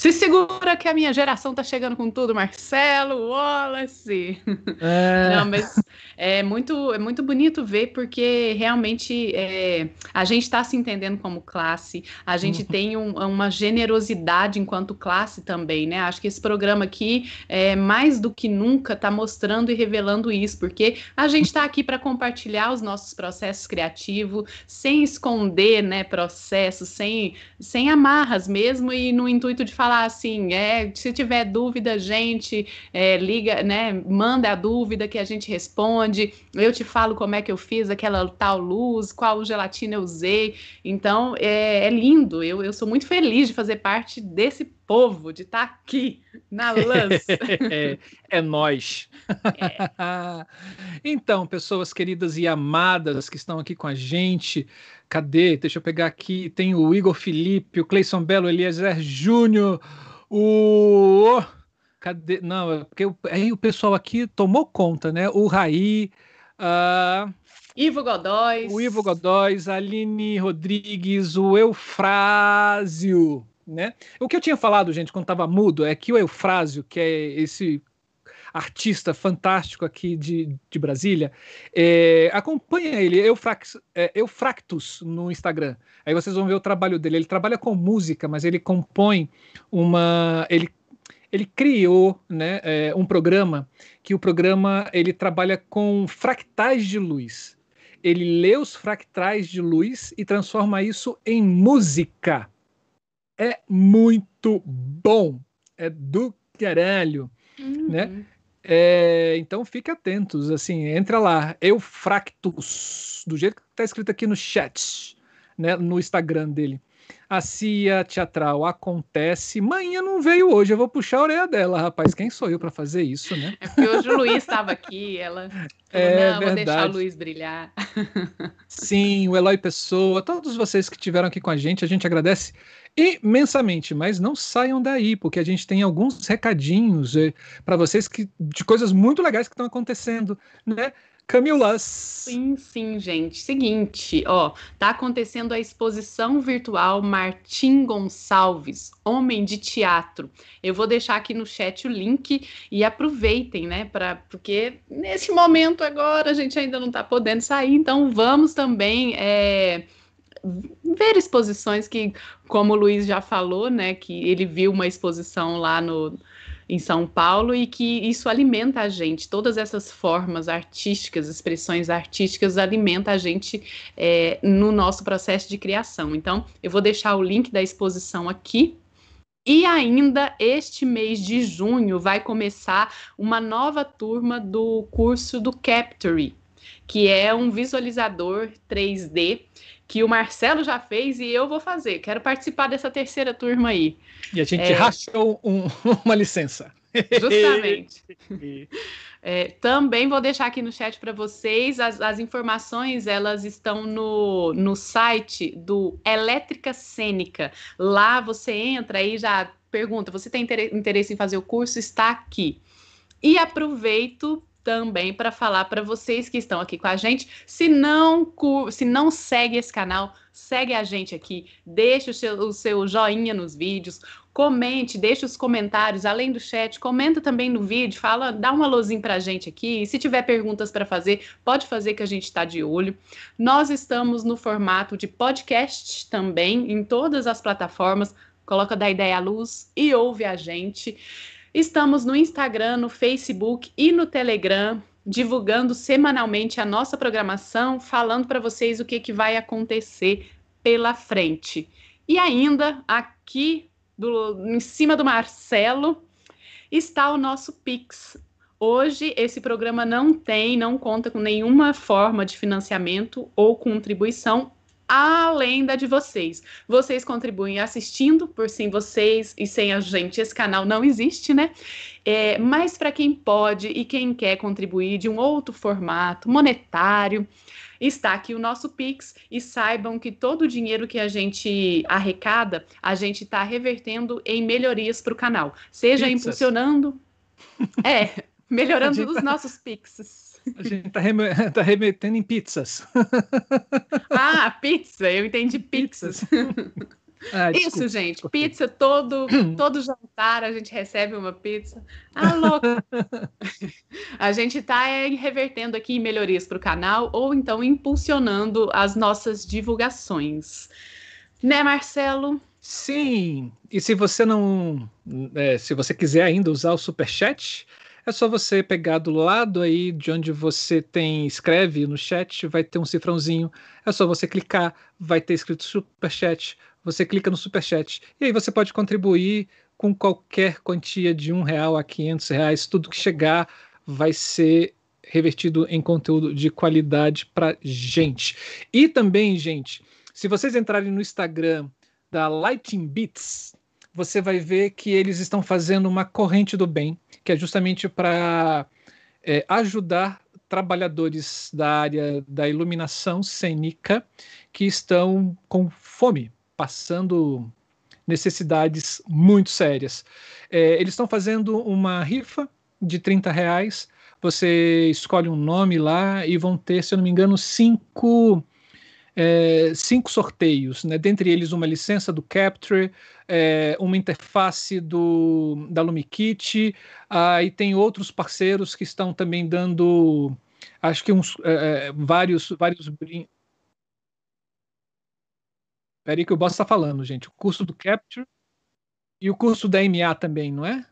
Se segura que a minha geração tá chegando com tudo, Marcelo, Wallace. É. Não, mas é muito, é muito bonito ver porque realmente é, a gente está se entendendo como classe, a gente uhum. tem um, uma generosidade enquanto classe também, né? Acho que esse programa aqui, é, mais do que nunca, está mostrando e revelando isso, porque a gente está aqui para compartilhar os nossos processos criativos, sem esconder, né, processos, sem, sem amarras mesmo, e no intuito de falar falar assim, é, se tiver dúvida, gente, é, liga, né, manda a dúvida que a gente responde. Eu te falo como é que eu fiz aquela tal luz, qual gelatina eu usei. Então, é, é lindo. Eu, eu sou muito feliz de fazer parte desse povo, de estar tá aqui na luz. é, é nós. É. então, pessoas queridas e amadas que estão aqui com a gente, Cadê? Deixa eu pegar aqui. Tem o Igor Felipe, o Cleison Belo, Eliezer Júnior, o. Cadê? Não, é porque aí o pessoal aqui tomou conta, né? O Raí. Uh... Ivo Godóis. O Ivo Godóis, Aline Rodrigues, o Eufrásio. Né? O que eu tinha falado, gente, quando estava mudo, é que o Eufrásio, que é esse artista fantástico aqui de, de Brasília. É, acompanha ele, Eufrax, é, Eufractus, no Instagram. Aí vocês vão ver o trabalho dele. Ele trabalha com música, mas ele compõe uma. Ele, ele criou né, é, um programa que o programa ele trabalha com fractais de luz. ele lê os fractais de luz e transforma isso em música. É muito bom. É do caralho, Uhum. né? É, então fique atentos, assim, entra lá, Eufractus, do jeito que está escrito aqui no chat, né, no Instagram dele. A CIA Teatral acontece. Manhã não veio hoje, eu vou puxar a orelha dela, rapaz. Quem sou eu para fazer isso, né? É porque hoje o Luiz estava aqui, ela É não, vou deixar verdade. o Luiz brilhar. Sim, o Eloy Pessoa, todos vocês que estiveram aqui com a gente, a gente agradece imensamente, mas não saiam daí, porque a gente tem alguns recadinhos para vocês que, de coisas muito legais que estão acontecendo, né? Camilas. Sim, sim, gente. Seguinte, ó, tá acontecendo a exposição virtual Martim Gonçalves, Homem de Teatro. Eu vou deixar aqui no chat o link e aproveitem, né, para porque nesse momento agora a gente ainda não tá podendo sair, então vamos também é, ver exposições que, como o Luiz já falou, né, que ele viu uma exposição lá no em São Paulo e que isso alimenta a gente. Todas essas formas artísticas, expressões artísticas, alimenta a gente é, no nosso processo de criação. Então, eu vou deixar o link da exposição aqui. E ainda este mês de junho vai começar uma nova turma do curso do Capture, que é um visualizador 3D que o Marcelo já fez e eu vou fazer. Quero participar dessa terceira turma aí. E a gente É. rachou um- uma licença. Justamente. É, também vou deixar aqui no chat para vocês as, as informações, elas estão no, no site do Elétrica Cênica. Lá você entra e já pergunta: você tem intere- interesse em fazer o curso? Está aqui. E aproveito também para falar para vocês que estão aqui com a gente, se não, se não segue esse canal, segue a gente aqui, deixa o seu, o seu joinha nos vídeos, comente, deixa os comentários, além do chat, comenta também no vídeo, fala, dá um alôzinho pra gente aqui. E se tiver perguntas para fazer, pode fazer que a gente está de olho. Nós estamos no formato de podcast também, em todas as plataformas. Coloca da ideia à luz e ouve a gente. Estamos no Instagram, no Facebook e no Telegram, divulgando semanalmente a nossa programação, falando para vocês o que, que vai acontecer pela frente. E ainda aqui do, em cima do Marcelo está o nosso Pix. Hoje esse programa não tem, não conta com nenhuma forma de financiamento ou contribuição além da de vocês. Vocês contribuem assistindo, por sem vocês e sem a gente esse canal não existe, né? É, mas para quem pode e quem quer contribuir de um outro formato monetário, está aqui o nosso Pix e saibam que todo o dinheiro que a gente arrecada, a gente está revertendo em melhorias para o canal, seja Pizzas. impulsionando, é, melhorando os nossos Pixes. A gente tá, reme- tá remetendo em pizzas. Ah, pizza, eu entendi Pixes. Ah, Isso, desculpa, gente, desculpa. pizza todo, todo jantar a gente recebe uma pizza. Ah, louco! a gente está revertendo aqui em melhorias para o canal ou então impulsionando as nossas divulgações. Né, Marcelo? Sim, e se você não, é, se você quiser ainda usar o superchat, é só você pegar do lado aí de onde você tem escreve no chat, vai ter um cifrãozinho, é só você clicar, vai ter escrito superchat, você clica no superchat. E aí você pode contribuir com qualquer quantia de um real a 500 reais, tudo que chegar vai ser revertido em conteúdo de qualidade para gente. E também, gente, se vocês entrarem no Instagram da Lighting Beats, você vai ver que eles estão fazendo uma corrente do bem, que é justamente para é, ajudar trabalhadores da área da iluminação cênica que estão com fome, passando necessidades muito sérias. É, eles estão fazendo uma rifa de 30 reais. Você escolhe um nome lá e vão ter, se eu não me engano, cinco é, cinco sorteios, né? dentre eles uma licença do Capture, é, uma interface do, da LumiKit, ah, e tem outros parceiros que estão também dando, acho que uns é, vários, vários brin... Peraí que o boss está falando, gente. O curso do Capture e o curso da MA também, não é?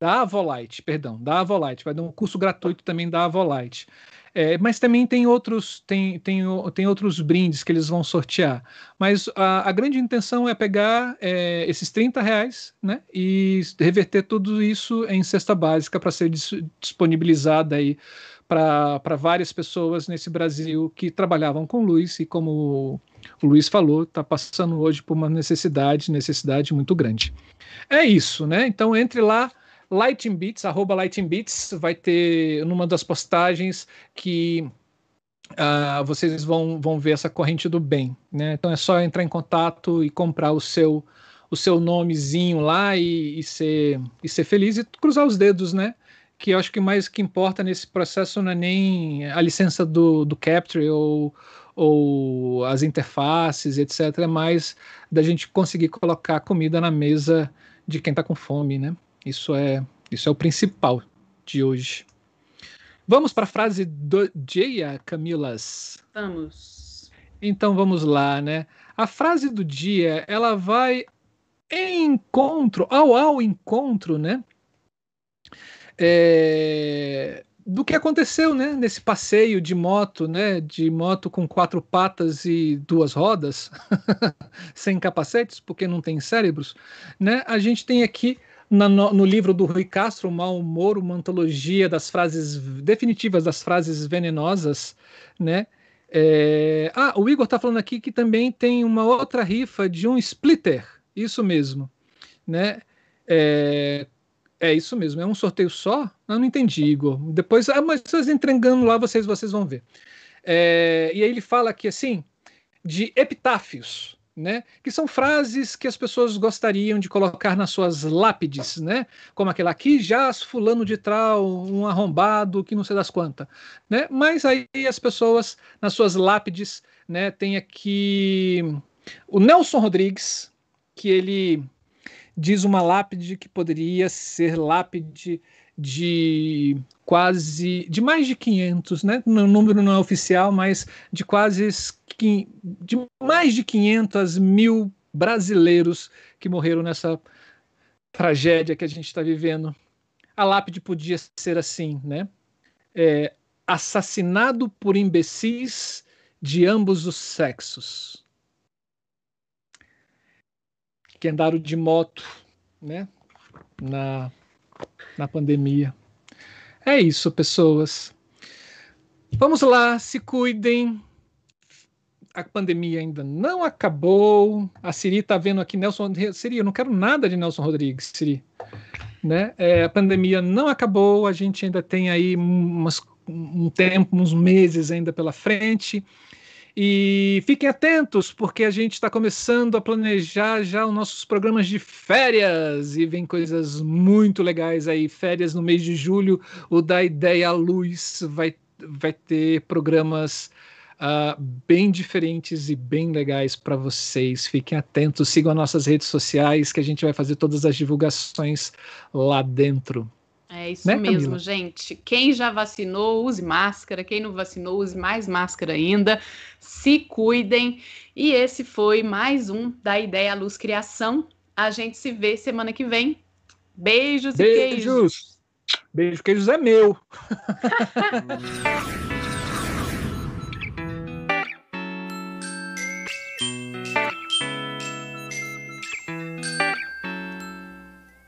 Da Avolite, perdão, da Avolite. Vai dar um curso gratuito também da Avolite. É, mas também tem outros, tem, tem, tem outros brindes que eles vão sortear. Mas a, a grande intenção é pegar é, esses 30 reais né, e reverter tudo isso em cesta básica para ser dis, disponibilizada aí para várias pessoas nesse Brasil que trabalhavam com luz e como o Luiz falou, está passando hoje por uma necessidade, necessidade muito grande. É isso, né? Então entre lá Lighting Beats, arroba Lighting Beats, vai ter numa das postagens que uh, vocês vão, vão ver essa corrente do bem. Né? Então é só entrar em contato e comprar o seu o seu nomezinho lá e, e, ser, e ser feliz e cruzar os dedos, né? Que eu acho que mais que importa nesse processo não é nem a licença do, do Capture ou, ou as interfaces, etc. É mais da gente conseguir colocar comida na mesa de quem está com fome, né? Isso é, isso é o principal de hoje. Vamos para a frase do dia, Camilas? Vamos. Então vamos lá, né? A frase do dia, ela vai em encontro, ao ao encontro, né? É, do que aconteceu, né? Nesse passeio de moto, né? De moto com quatro patas e duas rodas, sem capacetes, porque não tem cérebros, né? A gente tem aqui no, no, livro do Rui Castro, Mal Humor, uma antologia das frases definitivas das frases venenosas, né? É... Ah, o Igor está falando aqui que também tem uma outra rifa de um splitter, isso mesmo, né? É, é isso mesmo, é um sorteio só? Eu não entendi, Igor. Depois, ah, mas vocês entregando lá, vocês, vocês vão ver. É, e aí ele fala aqui assim de epitáfios, né? Que são frases que as pessoas gostariam de colocar nas suas lápides, né? Como aquela aqui, já fulano de tal, um arrombado, que não sei das quantas, né? Mas aí as pessoas nas suas lápides, né? Tem aqui o Nelson Rodrigues, que ele diz uma lápide que poderia ser lápide de quase de mais de 500, né? O número não é oficial, mas de quase de mais de 500 mil brasileiros que morreram nessa tragédia que a gente está vivendo. A lápide podia ser assim, né? É, assassinado por imbecis de ambos os sexos que andaram de moto, né? Na na pandemia. É isso, pessoas. Vamos lá, se cuidem. A pandemia ainda não acabou. A Siri está vendo aqui, Nelson. Siri, eu não quero nada de Nelson Rodrigues, Siri. Né? É, a pandemia não acabou, a gente ainda tem aí umas, um tempo, uns meses ainda pela frente. E fiquem atentos, porque a gente está começando a planejar já os nossos programas de férias e vem coisas muito legais aí. Férias no mês de julho, o da Ideia Luz vai, vai ter programas uh, bem diferentes e bem legais para vocês. Fiquem atentos, sigam nossas redes sociais, que a gente vai fazer todas as divulgações lá dentro. É isso né, mesmo, Camila? gente. Quem já vacinou, use máscara. Quem não vacinou, use mais máscara ainda. Se cuidem. E esse foi mais um da Ideia Luz Criação. A gente se vê semana que vem. Beijos, Beijos. e queijos. Beijo, queijos é meu.